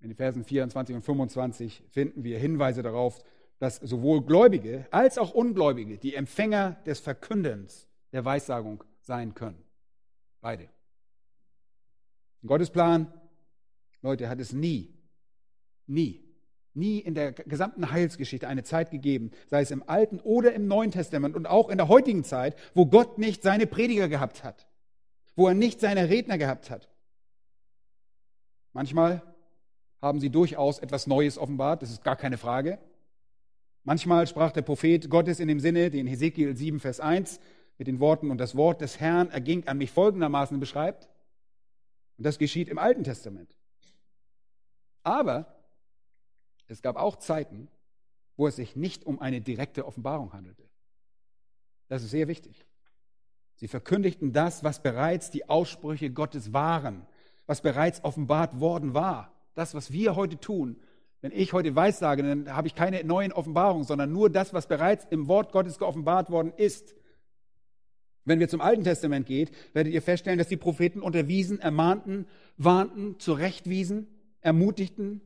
in den Versen 24 und 25 finden wir Hinweise darauf, dass sowohl Gläubige als auch Ungläubige die Empfänger des Verkündens der Weissagung sein können. Beide. Gottes Plan, Leute, hat es nie, nie nie in der gesamten Heilsgeschichte eine Zeit gegeben, sei es im Alten oder im Neuen Testament und auch in der heutigen Zeit, wo Gott nicht seine Prediger gehabt hat, wo er nicht seine Redner gehabt hat. Manchmal haben sie durchaus etwas Neues offenbart, das ist gar keine Frage. Manchmal sprach der Prophet Gottes in dem Sinne, den Hesekiel 7, Vers 1 mit den Worten, und das Wort des Herrn erging an mich folgendermaßen beschreibt. Und das geschieht im Alten Testament. Aber es gab auch Zeiten, wo es sich nicht um eine direkte Offenbarung handelte. Das ist sehr wichtig. Sie verkündigten das, was bereits die Aussprüche Gottes waren, was bereits offenbart worden war. Das, was wir heute tun. Wenn ich heute weiß sage, dann habe ich keine neuen Offenbarungen, sondern nur das, was bereits im Wort Gottes geoffenbart worden ist. Wenn wir zum Alten Testament geht, werdet ihr feststellen, dass die Propheten unterwiesen, ermahnten, warnten, zurechtwiesen, ermutigten,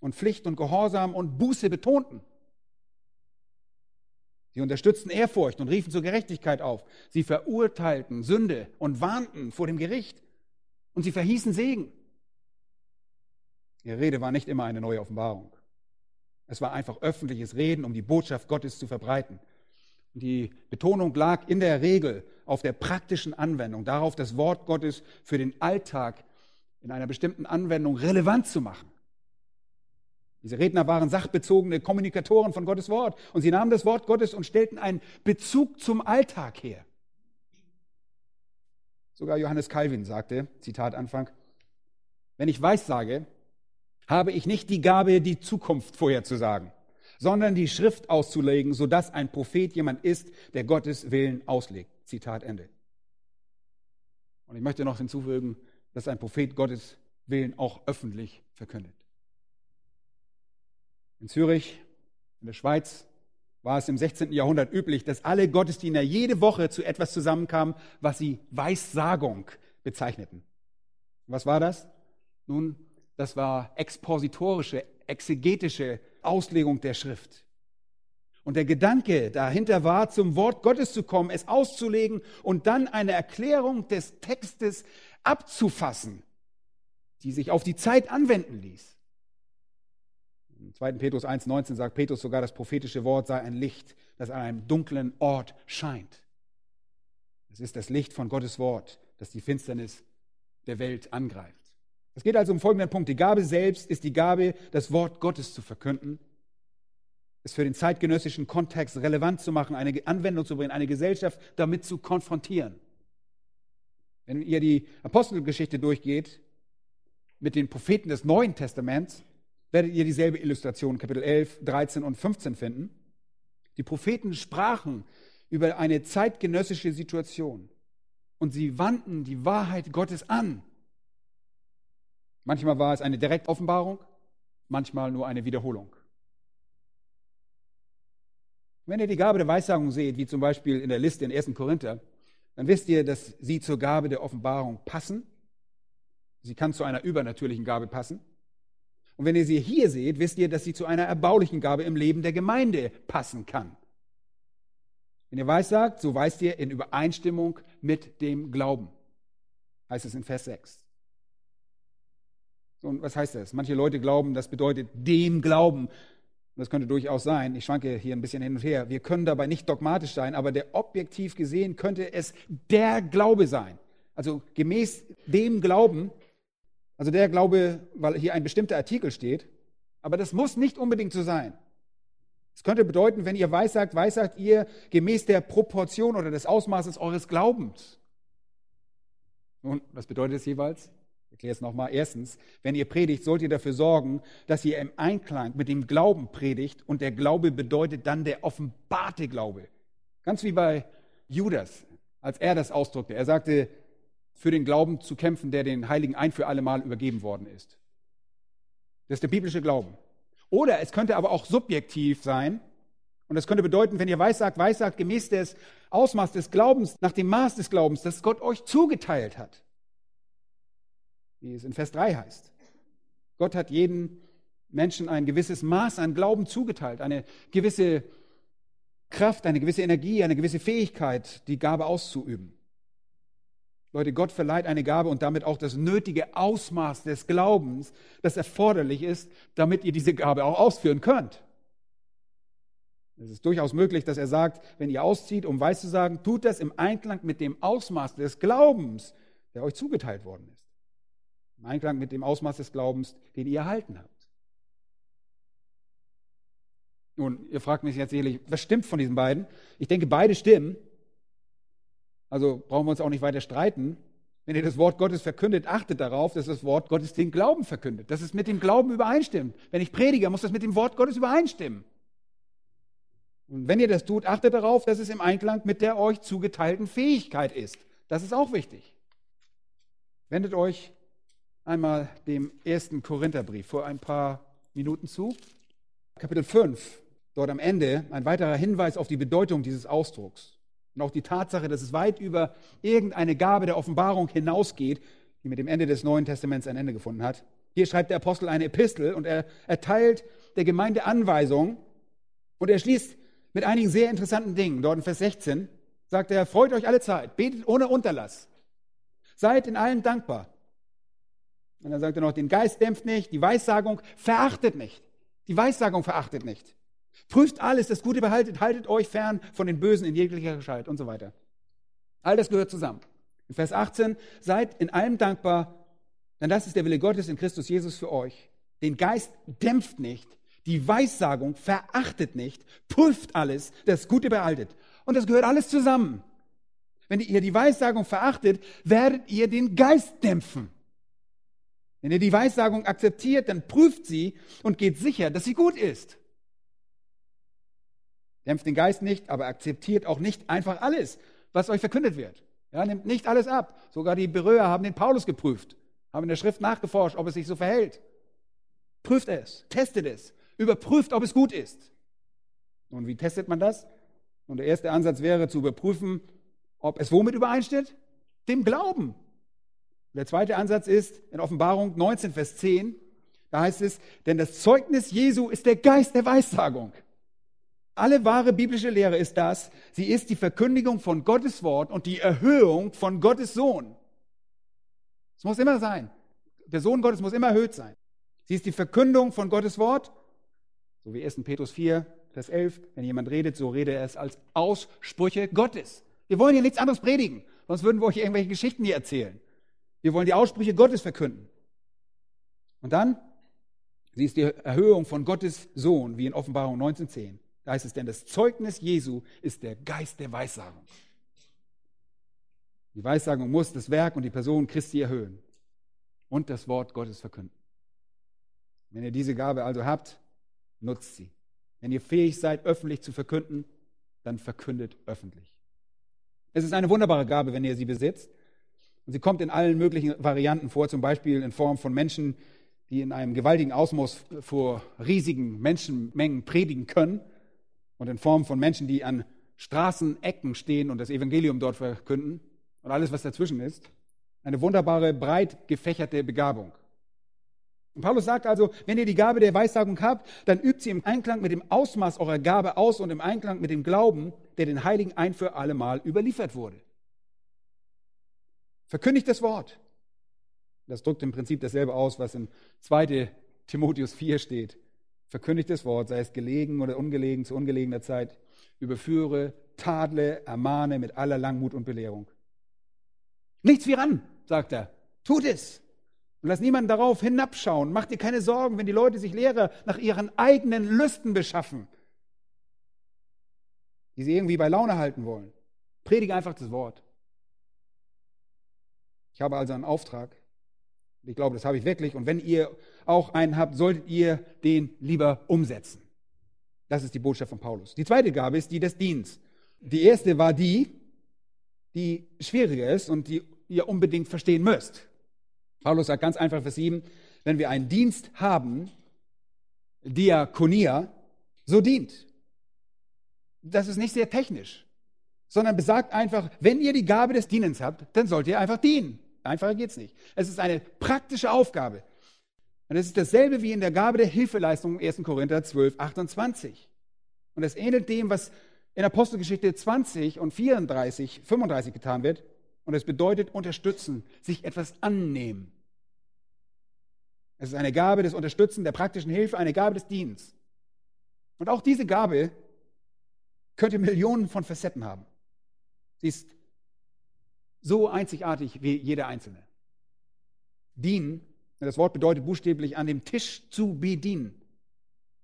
und Pflicht und Gehorsam und Buße betonten. Sie unterstützten Ehrfurcht und riefen zur Gerechtigkeit auf. Sie verurteilten Sünde und warnten vor dem Gericht. Und sie verhießen Segen. Ihre Rede war nicht immer eine neue Offenbarung. Es war einfach öffentliches Reden, um die Botschaft Gottes zu verbreiten. Die Betonung lag in der Regel auf der praktischen Anwendung, darauf das Wort Gottes für den Alltag in einer bestimmten Anwendung relevant zu machen. Diese Redner waren sachbezogene Kommunikatoren von Gottes Wort und sie nahmen das Wort Gottes und stellten einen Bezug zum Alltag her. Sogar Johannes Calvin sagte, Zitat Anfang, wenn ich Weissage, habe ich nicht die Gabe, die Zukunft vorherzusagen, sondern die Schrift auszulegen, sodass ein Prophet jemand ist, der Gottes Willen auslegt. Zitat Ende. Und ich möchte noch hinzufügen, dass ein Prophet Gottes Willen auch öffentlich verkündet. In Zürich, in der Schweiz, war es im 16. Jahrhundert üblich, dass alle Gottesdiener jede Woche zu etwas zusammenkamen, was sie Weissagung bezeichneten. Was war das? Nun, das war expositorische, exegetische Auslegung der Schrift. Und der Gedanke dahinter war, zum Wort Gottes zu kommen, es auszulegen und dann eine Erklärung des Textes abzufassen, die sich auf die Zeit anwenden ließ. Im 2. Petrus 1,19 sagt Petrus sogar, das prophetische Wort sei ein Licht, das an einem dunklen Ort scheint. Es ist das Licht von Gottes Wort, das die Finsternis der Welt angreift. Es geht also um folgenden Punkt. Die Gabe selbst ist die Gabe, das Wort Gottes zu verkünden, es für den zeitgenössischen Kontext relevant zu machen, eine Anwendung zu bringen, eine Gesellschaft damit zu konfrontieren. Wenn ihr die Apostelgeschichte durchgeht mit den Propheten des Neuen Testaments, werdet ihr dieselbe Illustration, Kapitel 11, 13 und 15 finden. Die Propheten sprachen über eine zeitgenössische Situation und sie wandten die Wahrheit Gottes an. Manchmal war es eine Direktoffenbarung, manchmal nur eine Wiederholung. Wenn ihr die Gabe der Weissagung seht, wie zum Beispiel in der Liste in 1. Korinther, dann wisst ihr, dass sie zur Gabe der Offenbarung passen. Sie kann zu einer übernatürlichen Gabe passen. Und wenn ihr sie hier seht, wisst ihr, dass sie zu einer erbaulichen Gabe im Leben der Gemeinde passen kann. Wenn ihr weissagt, so weist ihr in Übereinstimmung mit dem Glauben. Heißt es in Vers 6. und was heißt das? Manche Leute glauben, das bedeutet dem Glauben. Und das könnte durchaus sein. Ich schwanke hier ein bisschen hin und her. Wir können dabei nicht dogmatisch sein, aber der objektiv gesehen könnte es der Glaube sein. Also gemäß dem Glauben also der Glaube, weil hier ein bestimmter Artikel steht, aber das muss nicht unbedingt so sein. Es könnte bedeuten, wenn ihr weissagt, weissagt ihr gemäß der Proportion oder des Ausmaßes eures Glaubens. Nun, was bedeutet es jeweils? Ich erkläre es nochmal. Erstens, wenn ihr predigt, sollt ihr dafür sorgen, dass ihr im Einklang mit dem Glauben predigt und der Glaube bedeutet dann der offenbarte Glaube. Ganz wie bei Judas, als er das ausdrückte. Er sagte, für den Glauben zu kämpfen, der den Heiligen ein für alle Mal übergeben worden ist. Das ist der biblische Glauben. Oder es könnte aber auch subjektiv sein. Und das könnte bedeuten, wenn ihr weissagt, weissagt gemäß des Ausmaß des Glaubens, nach dem Maß des Glaubens, das Gott euch zugeteilt hat. Wie es in Vers 3 heißt. Gott hat jedem Menschen ein gewisses Maß an Glauben zugeteilt, eine gewisse Kraft, eine gewisse Energie, eine gewisse Fähigkeit, die Gabe auszuüben. Leute, Gott verleiht eine Gabe und damit auch das nötige Ausmaß des Glaubens, das erforderlich ist, damit ihr diese Gabe auch ausführen könnt. Es ist durchaus möglich, dass er sagt, wenn ihr auszieht, um weiß zu sagen, tut das im Einklang mit dem Ausmaß des Glaubens, der euch zugeteilt worden ist. Im Einklang mit dem Ausmaß des Glaubens, den ihr erhalten habt. Nun, ihr fragt mich jetzt sicherlich, was stimmt von diesen beiden? Ich denke, beide stimmen. Also brauchen wir uns auch nicht weiter streiten. Wenn ihr das Wort Gottes verkündet, achtet darauf, dass das Wort Gottes den Glauben verkündet, dass es mit dem Glauben übereinstimmt. Wenn ich predige, muss das mit dem Wort Gottes übereinstimmen. Und wenn ihr das tut, achtet darauf, dass es im Einklang mit der euch zugeteilten Fähigkeit ist. Das ist auch wichtig. Wendet euch einmal dem ersten Korintherbrief vor ein paar Minuten zu. Kapitel 5, dort am Ende ein weiterer Hinweis auf die Bedeutung dieses Ausdrucks. Und auch die Tatsache, dass es weit über irgendeine Gabe der Offenbarung hinausgeht, die mit dem Ende des Neuen Testaments ein Ende gefunden hat. Hier schreibt der Apostel eine Epistel und er erteilt der Gemeinde Anweisungen und er schließt mit einigen sehr interessanten Dingen. Dort in Vers 16 sagt er, freut euch alle Zeit, betet ohne Unterlass, seid in allem dankbar. Und dann sagt er noch, den Geist dämpft nicht, die Weissagung verachtet nicht. Die Weissagung verachtet nicht. Prüft alles, das Gute behaltet, haltet euch fern von den Bösen in jeglicher Gestalt und so weiter. All das gehört zusammen. In Vers 18, seid in allem dankbar, denn das ist der Wille Gottes in Christus Jesus für euch. Den Geist dämpft nicht, die Weissagung verachtet nicht, prüft alles, das Gute behaltet. Und das gehört alles zusammen. Wenn ihr die Weissagung verachtet, werdet ihr den Geist dämpfen. Wenn ihr die Weissagung akzeptiert, dann prüft sie und geht sicher, dass sie gut ist. Dämpft den Geist nicht, aber akzeptiert auch nicht einfach alles, was euch verkündet wird. Ja, nimmt nicht alles ab. Sogar die Beröer haben den Paulus geprüft, haben in der Schrift nachgeforscht, ob es sich so verhält. Prüft es, testet es, überprüft, ob es gut ist. Und wie testet man das? Und der erste Ansatz wäre zu überprüfen, ob es womit übereinstimmt? Dem Glauben. Der zweite Ansatz ist in Offenbarung 19, Vers 10, da heißt es, denn das Zeugnis Jesu ist der Geist der Weissagung. Alle wahre biblische Lehre ist das, sie ist die Verkündigung von Gottes Wort und die Erhöhung von Gottes Sohn. Es muss immer sein. Der Sohn Gottes muss immer erhöht sein. Sie ist die Verkündung von Gottes Wort, so wie 1. Petrus 4, Vers 11. Wenn jemand redet, so rede er es als Aussprüche Gottes. Wir wollen hier nichts anderes predigen, sonst würden wir euch irgendwelche Geschichten hier erzählen. Wir wollen die Aussprüche Gottes verkünden. Und dann, sie ist die Erhöhung von Gottes Sohn, wie in Offenbarung 19.10. Da heißt es, denn das Zeugnis Jesu ist der Geist der Weissagung. Die Weissagung muss das Werk und die Person Christi erhöhen und das Wort Gottes verkünden. Wenn ihr diese Gabe also habt, nutzt sie. Wenn ihr fähig seid, öffentlich zu verkünden, dann verkündet öffentlich. Es ist eine wunderbare Gabe, wenn ihr sie besitzt. Und sie kommt in allen möglichen Varianten vor, zum Beispiel in Form von Menschen, die in einem gewaltigen Ausmaß vor riesigen Menschenmengen predigen können und in Form von Menschen, die an Straßenecken stehen und das Evangelium dort verkünden und alles, was dazwischen ist. Eine wunderbare, breit gefächerte Begabung. Und Paulus sagt also, wenn ihr die Gabe der Weissagung habt, dann übt sie im Einklang mit dem Ausmaß eurer Gabe aus und im Einklang mit dem Glauben, der den Heiligen ein für alle Mal überliefert wurde. Verkündigt das Wort. Das drückt im Prinzip dasselbe aus, was in 2. Timotheus 4 steht. Verkündigt das Wort, sei es gelegen oder ungelegen, zu ungelegener Zeit. Überführe, tadle, ermahne mit aller Langmut und Belehrung. Nichts wie ran, sagt er. Tut es. Und lass niemanden darauf hinabschauen. Mach dir keine Sorgen, wenn die Leute sich Lehrer nach ihren eigenen Lüsten beschaffen, die sie irgendwie bei Laune halten wollen. Predige einfach das Wort. Ich habe also einen Auftrag. Ich glaube, das habe ich wirklich. Und wenn ihr auch einen habt, solltet ihr den lieber umsetzen. Das ist die Botschaft von Paulus. Die zweite Gabe ist die des Dienstes. Die erste war die, die schwieriger ist und die ihr unbedingt verstehen müsst. Paulus sagt ganz einfach Vers 7, wenn wir einen Dienst haben, Diakonia, so dient. Das ist nicht sehr technisch, sondern besagt einfach, wenn ihr die Gabe des Dienens habt, dann sollt ihr einfach dienen. Einfacher geht's nicht. Es ist eine praktische Aufgabe. Und es ist dasselbe wie in der Gabe der Hilfeleistung 1. Korinther 12, 28. Und es ähnelt dem, was in Apostelgeschichte 20 und 34, 35 getan wird. Und es bedeutet unterstützen, sich etwas annehmen. Es ist eine Gabe des Unterstützen, der praktischen Hilfe, eine Gabe des Dienstes. Und auch diese Gabe könnte Millionen von Facetten haben. Sie ist so einzigartig wie jeder einzelne. Dienen, das Wort bedeutet buchstäblich an dem Tisch zu bedienen.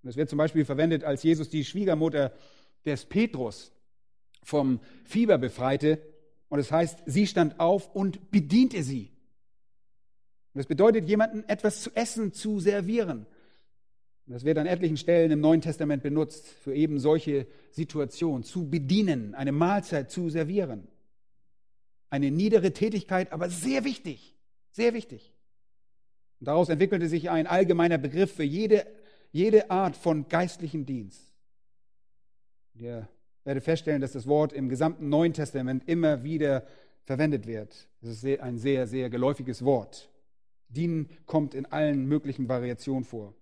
Und das wird zum Beispiel verwendet, als Jesus die Schwiegermutter des Petrus vom Fieber befreite. Und es das heißt, sie stand auf und bediente sie. Und das bedeutet, jemanden etwas zu essen zu servieren. Und das wird an etlichen Stellen im Neuen Testament benutzt, für eben solche Situationen, zu bedienen, eine Mahlzeit zu servieren. Eine niedere Tätigkeit, aber sehr wichtig, sehr wichtig. Und daraus entwickelte sich ein allgemeiner Begriff für jede, jede Art von geistlichen Dienst. Ihr werdet feststellen, dass das Wort im gesamten Neuen Testament immer wieder verwendet wird. Es ist ein sehr, sehr geläufiges Wort. Dienen kommt in allen möglichen Variationen vor.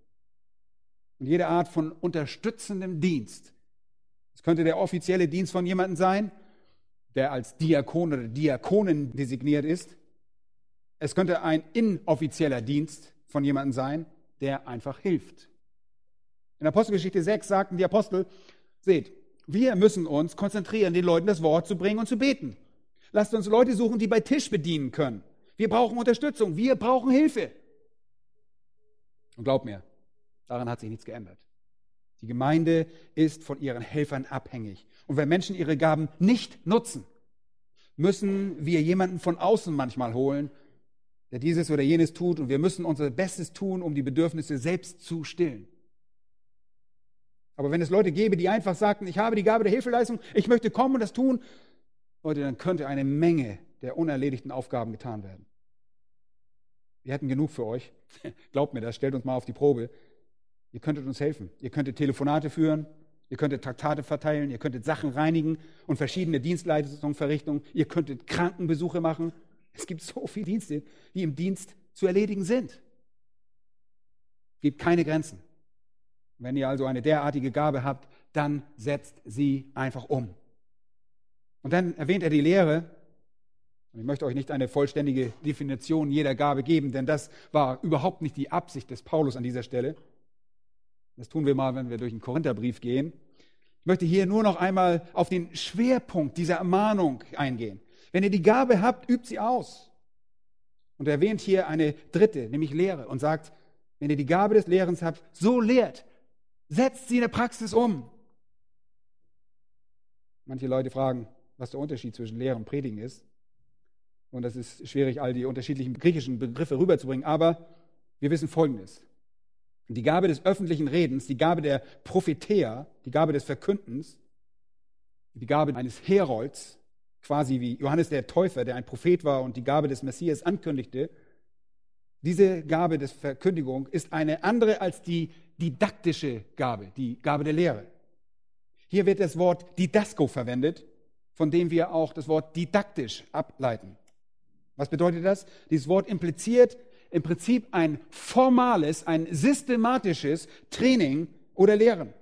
Und jede Art von unterstützendem Dienst. Es könnte der offizielle Dienst von jemandem sein, der als Diakon oder Diakonin designiert ist. Es könnte ein inoffizieller Dienst von jemandem sein, der einfach hilft. In Apostelgeschichte 6 sagten die Apostel, seht, wir müssen uns konzentrieren, den Leuten das Wort zu bringen und zu beten. Lasst uns Leute suchen, die bei Tisch bedienen können. Wir brauchen Unterstützung, wir brauchen Hilfe. Und glaub mir, daran hat sich nichts geändert. Die Gemeinde ist von ihren Helfern abhängig. Und wenn Menschen ihre Gaben nicht nutzen, müssen wir jemanden von außen manchmal holen, der dieses oder jenes tut. Und wir müssen unser Bestes tun, um die Bedürfnisse selbst zu stillen. Aber wenn es Leute gäbe, die einfach sagten, ich habe die Gabe der Hilfeleistung, ich möchte kommen und das tun, Leute, dann könnte eine Menge der unerledigten Aufgaben getan werden. Wir hätten genug für euch. [LAUGHS] Glaubt mir das, stellt uns mal auf die Probe. Ihr könntet uns helfen. Ihr könntet Telefonate führen, ihr könntet Traktate verteilen, ihr könntet Sachen reinigen und verschiedene Dienstleistungen verrichten. Ihr könntet Krankenbesuche machen. Es gibt so viele Dienste, die im Dienst zu erledigen sind. Es gibt keine Grenzen. Wenn ihr also eine derartige Gabe habt, dann setzt sie einfach um. Und dann erwähnt er die Lehre, und ich möchte euch nicht eine vollständige Definition jeder Gabe geben, denn das war überhaupt nicht die Absicht des Paulus an dieser Stelle. Das tun wir mal, wenn wir durch den Korintherbrief gehen. Ich möchte hier nur noch einmal auf den Schwerpunkt dieser Ermahnung eingehen. Wenn ihr die Gabe habt, übt sie aus. Und er erwähnt hier eine dritte, nämlich Lehre, und sagt, wenn ihr die Gabe des Lehrens habt, so lehrt, setzt sie in der Praxis um. Manche Leute fragen, was der Unterschied zwischen Lehre und Predigen ist. Und das ist schwierig, all die unterschiedlichen griechischen Begriffe rüberzubringen. Aber wir wissen Folgendes. Die Gabe des öffentlichen Redens, die Gabe der Prophetea, die Gabe des Verkündens, die Gabe eines Herolds, quasi wie Johannes der Täufer, der ein Prophet war und die Gabe des Messias ankündigte, diese Gabe des Verkündigung ist eine andere als die didaktische Gabe, die Gabe der Lehre. Hier wird das Wort Didasko verwendet, von dem wir auch das Wort didaktisch ableiten. Was bedeutet das? Dieses Wort impliziert im Prinzip ein formales, ein systematisches Training oder Lehren.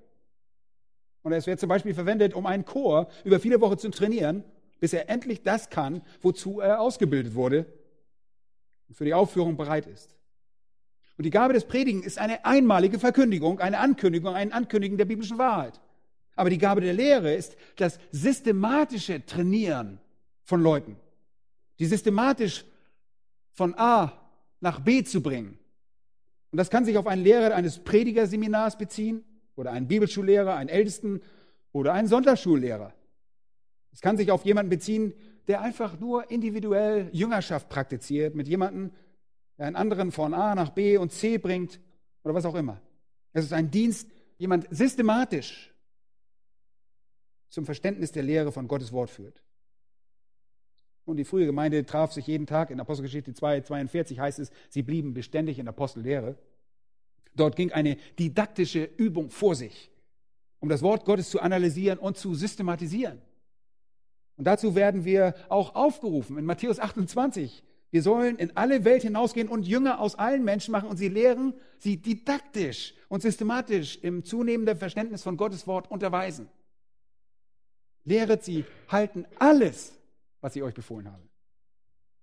Und es wird zum Beispiel verwendet, um einen Chor über viele Wochen zu trainieren, bis er endlich das kann, wozu er ausgebildet wurde und für die Aufführung bereit ist. Und die Gabe des Predigen ist eine einmalige Verkündigung, eine Ankündigung, ein Ankündigen der biblischen Wahrheit. Aber die Gabe der Lehre ist das systematische Trainieren von Leuten die systematisch von A nach B zu bringen. Und das kann sich auf einen Lehrer eines Predigerseminars beziehen oder einen Bibelschullehrer, einen Ältesten oder einen Sonntagsschullehrer. Es kann sich auf jemanden beziehen, der einfach nur individuell Jüngerschaft praktiziert, mit jemandem, der einen anderen von A nach B und C bringt oder was auch immer. Es ist ein Dienst, jemand systematisch zum Verständnis der Lehre von Gottes Wort führt. Und die frühe Gemeinde traf sich jeden Tag. In Apostelgeschichte 2, 42 heißt es, sie blieben beständig in Apostellehre. Dort ging eine didaktische Übung vor sich, um das Wort Gottes zu analysieren und zu systematisieren. Und dazu werden wir auch aufgerufen in Matthäus 28. Wir sollen in alle Welt hinausgehen und Jünger aus allen Menschen machen und sie lehren, sie didaktisch und systematisch im zunehmenden Verständnis von Gottes Wort unterweisen. Lehret sie, halten alles, was ich euch befohlen habe.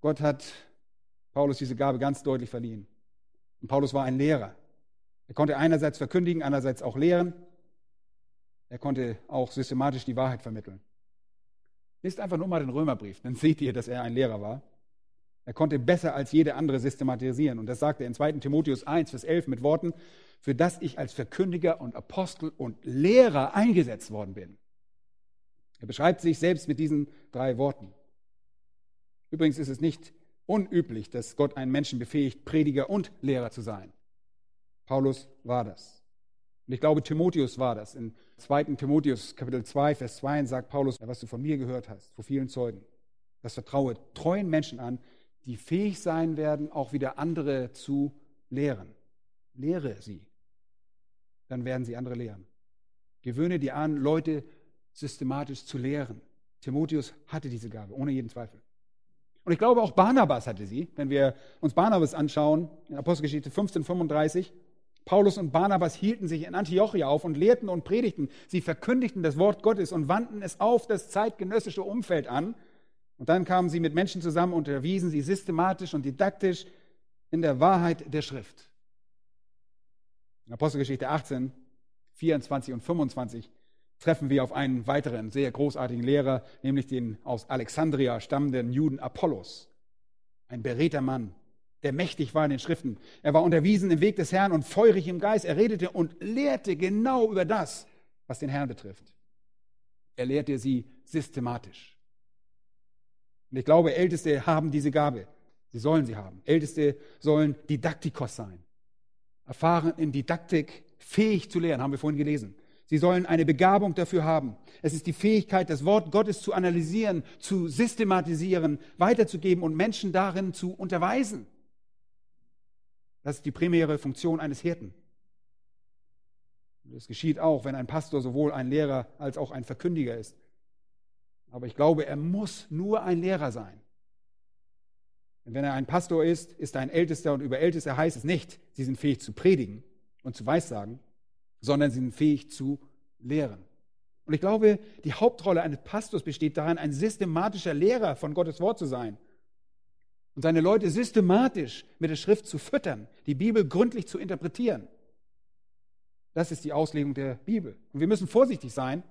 Gott hat Paulus diese Gabe ganz deutlich verliehen. Und Paulus war ein Lehrer. Er konnte einerseits verkündigen, andererseits auch lehren. Er konnte auch systematisch die Wahrheit vermitteln. Lest einfach nur mal den Römerbrief, dann seht ihr, dass er ein Lehrer war. Er konnte besser als jede andere systematisieren. Und das sagt er in 2. Timotheus 1, Vers 11 mit Worten, für das ich als Verkündiger und Apostel und Lehrer eingesetzt worden bin. Er beschreibt sich selbst mit diesen drei Worten. Übrigens ist es nicht unüblich, dass Gott einen Menschen befähigt, Prediger und Lehrer zu sein. Paulus war das. Und ich glaube, Timotheus war das. In 2. Timotheus Kapitel 2, Vers 2 sagt Paulus, was du von mir gehört hast, vor vielen Zeugen, das vertraue treuen Menschen an, die fähig sein werden, auch wieder andere zu lehren. Lehre sie. Dann werden sie andere lehren. Gewöhne dir an, Leute systematisch zu lehren. Timotheus hatte diese Gabe, ohne jeden Zweifel. Und ich glaube, auch Barnabas hatte sie. Wenn wir uns Barnabas anschauen, in Apostelgeschichte 15, 35, Paulus und Barnabas hielten sich in Antiochia auf und lehrten und predigten. Sie verkündigten das Wort Gottes und wandten es auf das zeitgenössische Umfeld an. Und dann kamen sie mit Menschen zusammen und erwiesen sie systematisch und didaktisch in der Wahrheit der Schrift. In Apostelgeschichte 18 24 und 25 treffen wir auf einen weiteren sehr großartigen Lehrer, nämlich den aus Alexandria stammenden Juden Apollos. Ein beredter Mann, der mächtig war in den Schriften. Er war unterwiesen im Weg des Herrn und feurig im Geist. Er redete und lehrte genau über das, was den Herrn betrifft. Er lehrte sie systematisch. Und ich glaube, Älteste haben diese Gabe. Sie sollen sie haben. Älteste sollen Didaktikos sein. Erfahren in Didaktik, fähig zu lehren, haben wir vorhin gelesen. Sie sollen eine Begabung dafür haben. Es ist die Fähigkeit, das Wort Gottes zu analysieren, zu systematisieren, weiterzugeben und Menschen darin zu unterweisen. Das ist die primäre Funktion eines Hirten. Das geschieht auch, wenn ein Pastor sowohl ein Lehrer als auch ein Verkündiger ist. Aber ich glaube, er muss nur ein Lehrer sein. Denn wenn er ein Pastor ist, ist er ein Ältester und über Ältester heißt es nicht, sie sind fähig zu predigen und zu weissagen, sondern sie sind fähig zu lehren. Und ich glaube, die Hauptrolle eines Pastors besteht darin, ein systematischer Lehrer von Gottes Wort zu sein und seine Leute systematisch mit der Schrift zu füttern, die Bibel gründlich zu interpretieren. Das ist die Auslegung der Bibel. Und wir müssen vorsichtig sein,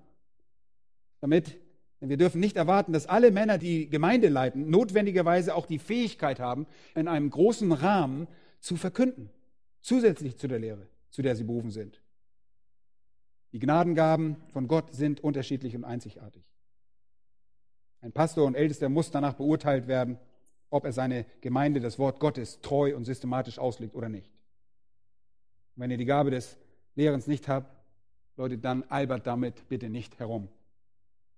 damit, denn wir dürfen nicht erwarten, dass alle Männer, die Gemeinde leiten, notwendigerweise auch die Fähigkeit haben, in einem großen Rahmen zu verkünden, zusätzlich zu der Lehre, zu der sie berufen sind. Die Gnadengaben von Gott sind unterschiedlich und einzigartig. Ein Pastor und Ältester muss danach beurteilt werden, ob er seine Gemeinde das Wort Gottes treu und systematisch auslegt oder nicht. Und wenn ihr die Gabe des Lehrens nicht habt, Leute, dann albert damit bitte nicht herum.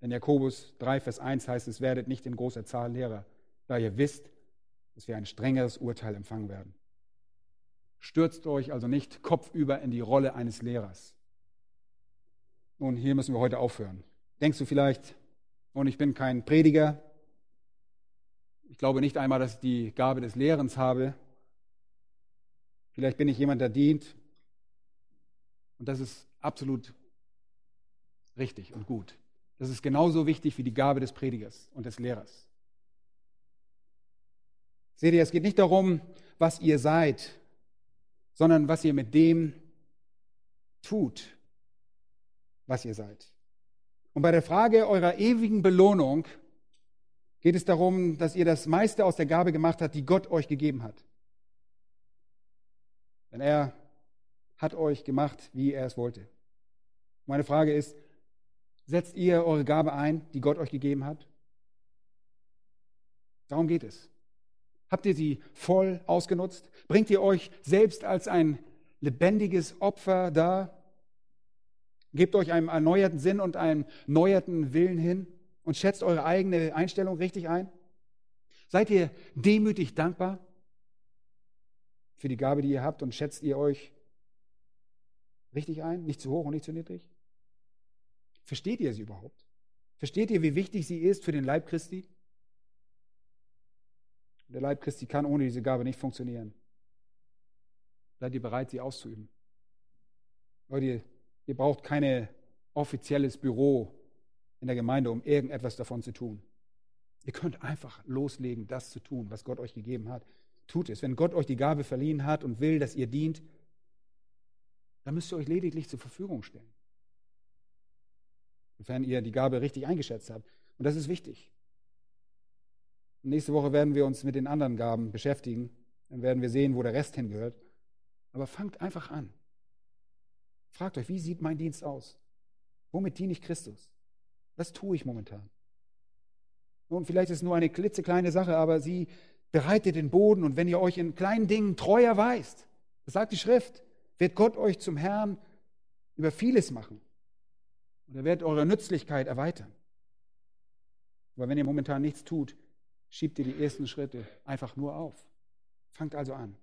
In Jakobus 3, Vers 1 heißt es, werdet nicht in großer Zahl Lehrer, da ihr wisst, dass wir ein strengeres Urteil empfangen werden. Stürzt euch also nicht kopfüber in die Rolle eines Lehrers. Nun, hier müssen wir heute aufhören. Denkst du vielleicht, und ich bin kein Prediger, ich glaube nicht einmal, dass ich die Gabe des Lehrens habe. Vielleicht bin ich jemand, der dient. Und das ist absolut richtig und gut. Das ist genauso wichtig wie die Gabe des Predigers und des Lehrers. Seht ihr, es geht nicht darum, was ihr seid, sondern was ihr mit dem tut, was ihr seid. Und bei der Frage eurer ewigen Belohnung geht es darum, dass ihr das meiste aus der Gabe gemacht habt, die Gott euch gegeben hat. Denn er hat euch gemacht, wie er es wollte. Meine Frage ist, setzt ihr eure Gabe ein, die Gott euch gegeben hat? Darum geht es. Habt ihr sie voll ausgenutzt? Bringt ihr euch selbst als ein lebendiges Opfer dar? Gebt euch einem erneuerten Sinn und einem erneuerten Willen hin? und schätzt eure eigene Einstellung richtig ein? Seid ihr demütig dankbar für die Gabe, die ihr habt und schätzt ihr euch richtig ein? Nicht zu hoch und nicht zu niedrig? Versteht ihr sie überhaupt? Versteht ihr, wie wichtig sie ist für den Leib Christi? Der Leib Christi kann ohne diese Gabe nicht funktionieren. Seid ihr bereit, sie auszuüben? Leute, ihr braucht kein offizielles Büro, in der Gemeinde, um irgendetwas davon zu tun. Ihr könnt einfach loslegen, das zu tun, was Gott euch gegeben hat. Tut es. Wenn Gott euch die Gabe verliehen hat und will, dass ihr dient, dann müsst ihr euch lediglich zur Verfügung stellen. Sofern ihr die Gabe richtig eingeschätzt habt. Und das ist wichtig. Nächste Woche werden wir uns mit den anderen Gaben beschäftigen. Dann werden wir sehen, wo der Rest hingehört. Aber fangt einfach an. Fragt euch, wie sieht mein Dienst aus? Womit diene ich Christus? Was tue ich momentan? Nun, vielleicht ist es nur eine klitzekleine Sache, aber sie bereitet den Boden und wenn ihr euch in kleinen Dingen treu erweist, das sagt die Schrift, wird Gott euch zum Herrn über vieles machen. Und er wird eure Nützlichkeit erweitern. Aber wenn ihr momentan nichts tut, schiebt ihr die ersten Schritte einfach nur auf. Fangt also an.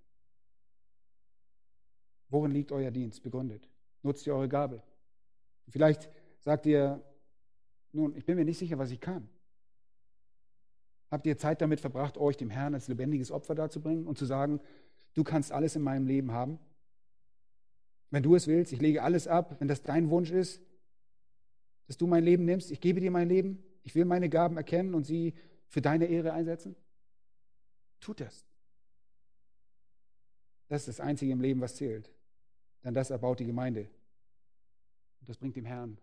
Worin liegt euer Dienst begründet? Nutzt ihr eure Gabe? Vielleicht sagt ihr, nun, ich bin mir nicht sicher, was ich kann. Habt ihr Zeit damit verbracht, euch dem Herrn als lebendiges Opfer darzubringen und zu sagen, du kannst alles in meinem Leben haben? Wenn du es willst, ich lege alles ab, wenn das dein Wunsch ist, dass du mein Leben nimmst, ich gebe dir mein Leben, ich will meine Gaben erkennen und sie für deine Ehre einsetzen? Tut das. Das ist das Einzige im Leben, was zählt. Denn das erbaut die Gemeinde. Das bringt dem Herrn